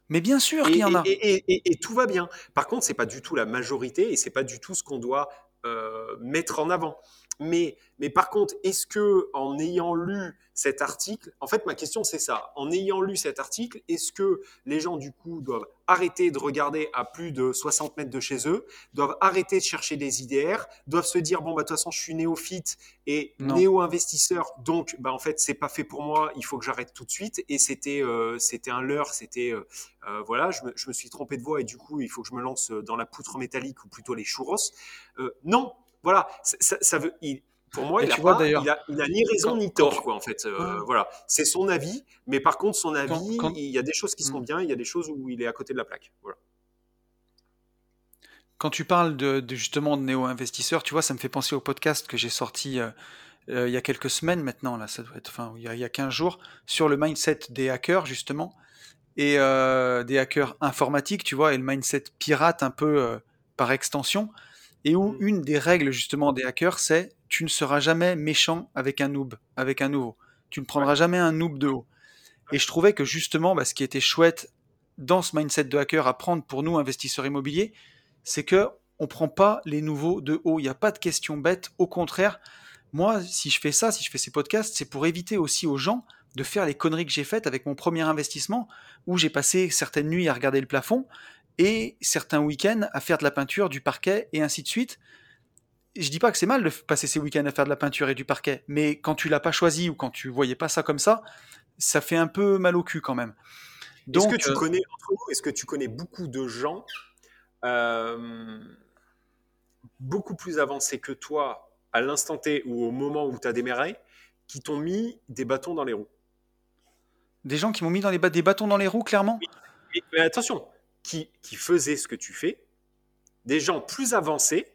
Mais bien sûr Et, qu'il y en a. et- et- et- et tout va bien. Par contre, c'est pas du tout la majorité et c'est pas du tout ce qu'on doit euh, mettre en avant. Mais, mais par contre, est-ce que en ayant lu cet article, en fait, ma question c'est ça. En ayant lu cet article, est-ce que les gens du coup doivent arrêter de regarder à plus de 60 mètres de chez eux, doivent arrêter de chercher des IDR, doivent se dire bon bah de toute façon je suis néophyte et néo-investisseur, donc bah en fait c'est pas fait pour moi, il faut que j'arrête tout de suite. Et c'était euh, c'était un leurre, c'était euh, euh, voilà, je me, je me suis trompé de voie et du coup il faut que je me lance dans la poutre métallique ou plutôt les churros. Euh, non, voilà, ça, veut. il- pour moi, il a, tu vois, pas- d'ailleurs, il, a, il a ni raison ni tort, quoi, en fait. Euh, Ouais. Voilà, c'est son avis, mais par contre, son avis, Quand- quand- il y a des choses qui sont Mm. bien, il y a des choses où il est à côté de la plaque. Voilà. Quand tu parles de, de justement de néo-investisseurs, tu vois, ça me fait penser au podcast que j'ai sorti euh, euh, il y a quelques semaines maintenant, là, ça doit être, enfin, il y a, il y a 15 jours, sur le mindset des hackers, justement, et des hackers informatiques, tu vois, et le mindset pirate un peu par extension, et où Mm. une des règles, justement, des hackers, c'est tu ne seras jamais méchant avec un noob, avec un nouveau. Tu ne prendras jamais un noob de haut. Et je trouvais que justement, bah, ce qui était chouette dans ce mindset de hacker à prendre pour nous, investisseurs immobiliers, c'est que on prend pas les nouveaux de haut. Il n'y a pas de questions bêtes. Au contraire, moi, si je fais ça, si je fais ces podcasts, c'est pour éviter aussi aux gens de faire les conneries que j'ai faites avec mon premier investissement, où j'ai passé certaines nuits à regarder le plafond et certains week-ends à faire de la peinture, du parquet et ainsi de suite. Je dis pas que c'est mal de passer ces week-ends à faire de la peinture et du parquet, mais quand tu l'as pas choisi ou quand tu voyais pas ça comme ça, ça fait un peu mal au cul quand même. Est-ce que tu euh, connais est-ce que tu connais beaucoup de gens euh, beaucoup plus avancés que toi à l'instant T ou au moment où tu as démarré qui t'ont mis des bâtons dans les roues? Des gens qui m'ont mis dans les des bâtons dans les roues, clairement? Mais, attention, qui, qui faisaient ce que tu fais, des gens plus avancés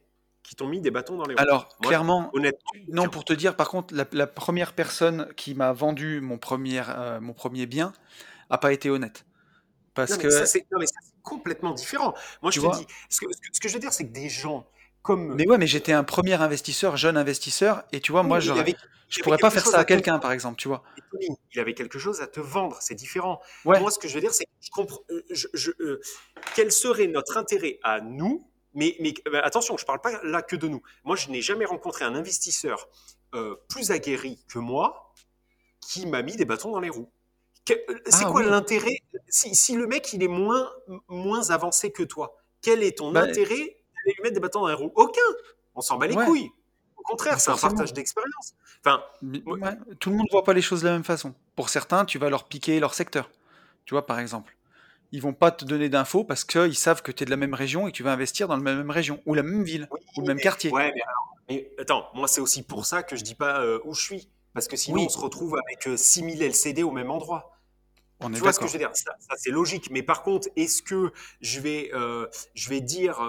qui t'ont mis des bâtons dans les roues. Alors, clairement, honnêtement, non, pour te dire, par contre, la, première personne qui m'a vendu mon premier, euh, mon premier bien a pas été honnête. Parce que. Ça, c'est complètement différent. Moi, je te dis, ce que, ce que je veux dire, c'est que des gens comme. Mais ouais, mais j'étais un premier investisseur, jeune investisseur, et tu vois, moi, je je pourrais pas faire ça à quelqu'un, par exemple, tu vois. Il avait quelque chose à te vendre, c'est différent. Moi, ce que je veux dire, c'est que je comprends. Euh, je, euh, quel serait notre intérêt à nous mais, mais euh, attention, je ne parle pas là que de nous. Moi, je n'ai jamais rencontré un investisseur plus aguerri que moi qui m'a mis des bâtons dans les roues. C'est ah quoi l'intérêt? Si, si, le mec il est moins, moins avancé que toi, quel est ton bah, intérêt lui mettre des bâtons dans les roues Aucun On s'en bat les couilles. Au contraire, c'est un partage d'expérience. Enfin, tout le monde ne voit pas les choses de la même façon. Pour certains, tu vas leur piquer leur secteur. Tu vois, par exemple. Ils vont pas te donner d'infos parce qu'ils savent que tu es de la même région et que tu vas investir dans la même région, ou la même ville, ou le même quartier. Ouais, mais, attends, moi, c'est aussi pour ça que je dis pas euh, où je suis. Parce que sinon, on se retrouve avec 6000 euh, LCD au même endroit. On tu vois ce que je veux dire? Ça, c'est logique. Mais par contre, est-ce que je vais, euh, je vais dire,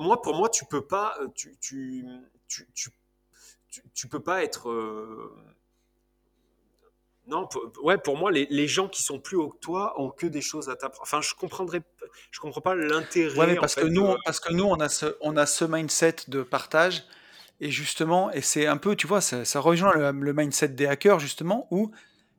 moi, pour moi, tu peux pas, tu, tu, tu, tu, peux pas être. Non, pour, ouais, pour moi, les, les, gens qui sont plus hauts que toi ont que des choses à t'apprendre. Enfin, je comprendrais, je comprends pas l'intérêt. Ouais, parce que nous, parce que nous, on a ce, on a ce mindset de partage et justement, et c'est un peu, tu vois, ça, ça rejoint le, mindset des hackers, justement, où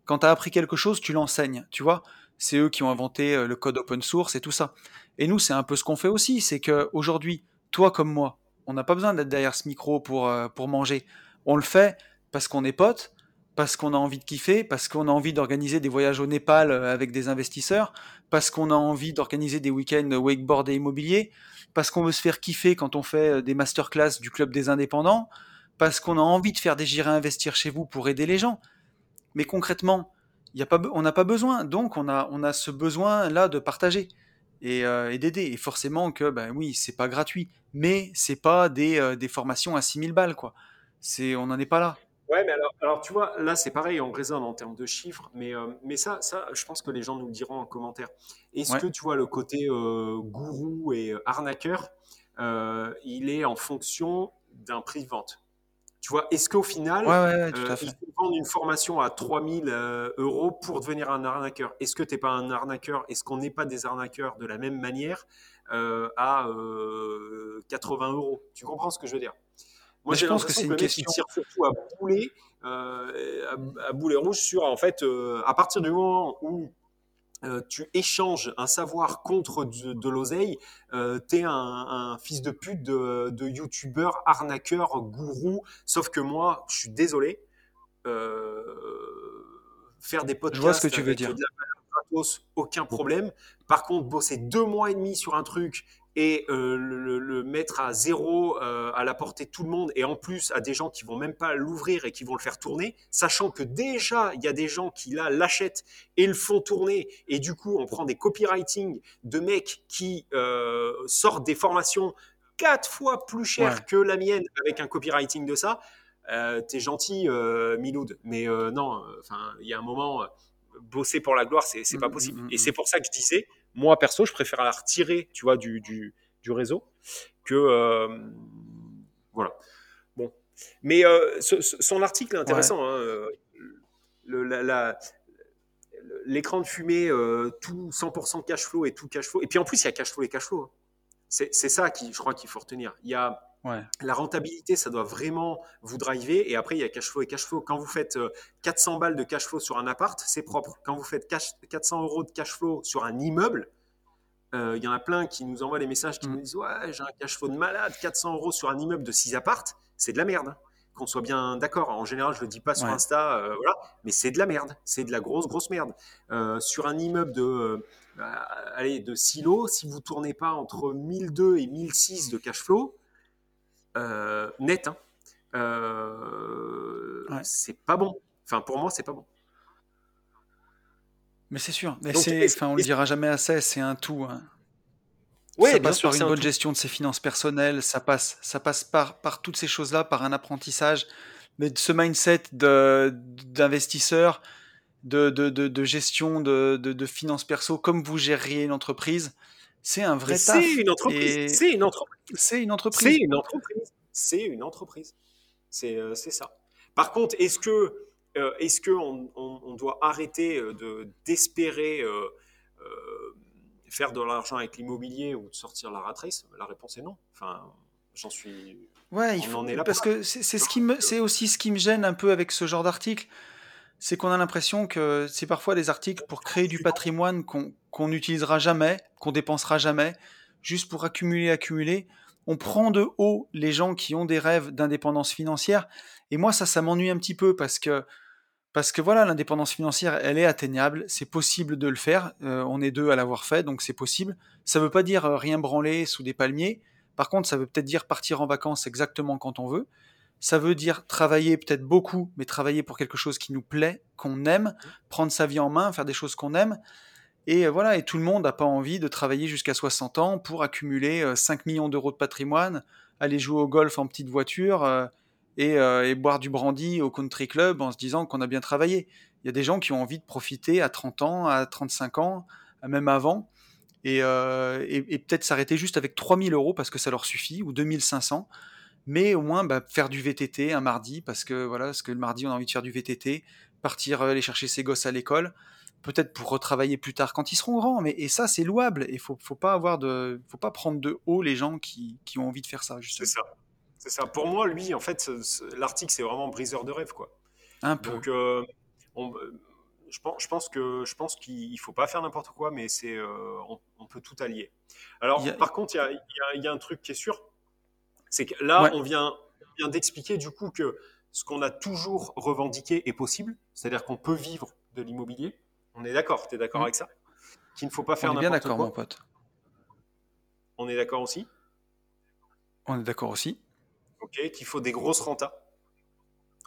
quand tu as appris quelque chose, tu l'enseignes, tu vois. C'est eux qui ont inventé euh, le code open source et tout ça. Et nous, c'est un peu ce qu'on fait aussi, c'est qu'aujourd'hui, toi comme moi, on n'a pas besoin d'être derrière ce micro pour, euh, pour manger. On le fait parce qu'on est potes, parce qu'on a envie de kiffer, parce qu'on a envie d'organiser des voyages au Népal euh, avec des investisseurs, parce qu'on a envie d'organiser des week-ends wakeboard et immobilier, parce qu'on veut se faire kiffer quand on fait euh, des masterclass du club des indépendants, parce qu'on a envie de faire des à investir chez vous pour aider les gens. Mais concrètement, y a on n'a pas besoin. Donc on a, on a ce besoin-là de partager et, euh, d'aider. Et forcément que, ben oui, c'est pas gratuit, mais c'est pas des, euh, des formations à 6000 balles, quoi. C'est, on n'en est pas là. Ouais, mais alors, alors tu vois, là c'est pareil, on raisonne en termes de chiffres, mais, euh, mais ça, ça, je pense que les gens nous le diront en commentaire. Est-ce que tu vois le côté gourou et arnaqueur, il est en fonction d'un prix de vente? Tu vois, est-ce qu'au final, ouais, il faut vendre une formation à 3000 euros pour devenir un arnaqueur? Est-ce que tu n'es pas un arnaqueur? Est-ce qu'on n'est pas des arnaqueurs de la même manière à 80 euros? Tu comprends ce que je veux dire? Moi, je pense que c'est une question. tire surtout à boulet, euh, à, boulet rouge sur, en fait, euh, à partir du moment où euh, tu échanges un savoir contre de, l'oseille, tu es un, fils de pute de, de youtubeur, arnaqueur, gourou. Sauf que moi, je suis désolé, faire des podcasts je vois ce que tu veux dire. aucun problème. Par contre, bosser deux mois et demi sur un truc et euh, le, mettre à zéro euh, à la portée de tout le monde et en plus à des gens qui vont même pas l'ouvrir et qui vont le faire tourner, sachant que déjà il y a des gens qui là l'achètent et le font tourner et du coup on prend des copywriting de mecs qui euh, sortent des formations quatre fois plus chères que la mienne avec un copywriting de ça. T'es gentil, Miloud, mais non, enfin il y a un moment bosser pour la gloire, c'est pas mmh, possible. Mmh, et c'est pour ça que je disais, moi perso, je préfère la retirer, tu vois, du, du, du réseau que euh, voilà. Bon, mais euh, son article est intéressant. Hein, euh, l'écran de fumée, tout 100% cash flow et tout cash flow. Et puis en plus, il y a cash flow et cash flow. Hein. C'est ça qui, je crois, qu'il faut retenir. Il y a la rentabilité, ça doit vraiment vous driver. Et après, il y a cash flow et cash flow. Quand vous faites 400 euh, balles de cash flow sur un appart, c'est propre. Quand vous faites 400 euros de cash flow sur un immeuble, euh, il y en a plein qui nous envoient des messages qui Mm. nous disent Ouais, j'ai un cash flow de malade, 400 euros sur un immeuble de 6 appartes, c'est de la merde. Qu'on soit bien d'accord. En général, je le dis pas sur Ouais. Insta, euh, voilà, mais c'est de la merde. C'est de la grosse, grosse merde. Euh, sur un immeuble de, bah, allez, de silo, si vous tournez pas entre 1002 et 1006 de cash flow, net, hein, euh, Ouais. c'est pas bon. Enfin, pour moi, c'est pas bon. Mais c'est sûr. Mais Donc, enfin, on le dira jamais assez. C'est un tout. hein. Ouais, ça bien passe sûr, par une un bonne tout. gestion de ses finances personnelles, ça passe, ça passe par, par toutes ces choses-là, par un apprentissage, mais ce mindset d'investisseur, de, de, de, de gestion de finances perso, comme vous gériez une entreprise, c'est un vrai taf. C'est une entreprise. C'est une entreprise. c'est une C'est entreprise. une entreprise. C'est une entreprise. C'est euh, ça. Par contre, est-ce que euh, est-ce que on, on- on doit arrêter euh, de d'espérer euh, euh, faire de l'argent avec l'immobilier ou de sortir la rat race La réponse est non. Enfin, j'en suis. Ouais, il faut, en est là parce que c'est c'est ce qui me, c'est aussi ce qui me gêne un peu avec ce genre d'article, c'est qu'on a l'impression que c'est parfois des articles pour créer du patrimoine qu'on n'utilisera jamais, qu'on dépensera jamais, juste pour accumuler, accumuler. On prend de haut les gens qui ont des rêves d'indépendance financière, et moi ça, ça m'ennuie un petit peu parce que parce que voilà, l'indépendance financière, elle est atteignable, c'est possible de le faire. euh, on est deux à l'avoir fait, donc c'est possible. Ça veut pas dire euh, rien branler sous des palmiers. Par contre, ça veut peut-être dire partir en vacances exactement quand on veut. Ça veut dire travailler peut-être beaucoup, mais travailler pour quelque chose qui nous plaît, qu'on aime, prendre sa vie en main, faire des choses qu'on aime. Et euh, voilà, et tout le monde n'a pas envie de travailler jusqu'à 60 ans pour accumuler euh, 5 millions d'euros de patrimoine, aller jouer au golf en petite voiture euh, et, euh, et boire du brandy au country club en se disant qu'on a bien travaillé. Il y a des gens qui ont envie de profiter à 30 ans, à 35 ans, même avant, et, euh, et, et peut-être s'arrêter juste avec 3000 euros parce que ça leur suffit, ou 2500, mais au moins bah, faire du VTT un mardi, parce que voilà, parce que le mardi on a envie de faire du VTT, partir euh, aller chercher ses gosses à l'école, peut-être pour retravailler plus tard quand ils seront grands, mais et ça c'est louable, et faut, faut pas avoir de, faut pas prendre de haut les gens qui, qui ont envie de faire ça, C'est ça. C'est ça. Pour moi, lui, en fait, l'article, c'est vraiment briseur de rêve, quoi. Un peu. Donc, euh, on- euh, je pense, je pense que je pense qu'il faut pas faire n'importe quoi, mais c'est euh, on, on peut tout allier. Alors, a- par contre, il y y a un truc qui est sûr, c'est que là, Ouais. on vient, d'expliquer du coup que ce qu'on a toujours revendiqué est possible, c'est-à-dire qu'on peut vivre de l'immobilier. On est d'accord, tu es d'accord Mm. avec ça? Qu'il ne faut pas faire on est bien n'importe d'accord, mon pote. On est d'accord aussi? On est d'accord aussi. Ok, qu'il faut des grosses rentas.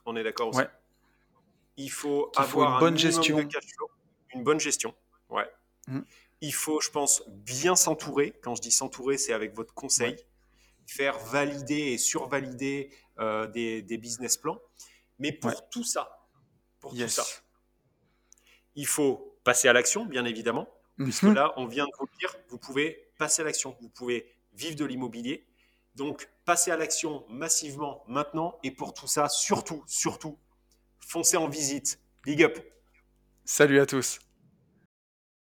On est d'accord aussi. Ouais. Il faut avoir une un bonne minimum gestion. de cash flow, une bonne gestion. Ouais. Mm. Il faut, je pense, bien s'entourer. Quand je dis s'entourer, c'est avec votre conseil. Faire valider et survalider euh, des, des business plans. Mais pour Ouais. tout ça, pour Yes. tout ça, il faut passer à l'action, bien évidemment. Puisque Mhm. là, on vient de vous le dire, vous pouvez passer à l'action. Vous pouvez vivre de l'immobilier. Donc, passez à l'action massivement maintenant. Et pour tout ça, surtout, surtout, foncez en visite. Big up. Salut à tous.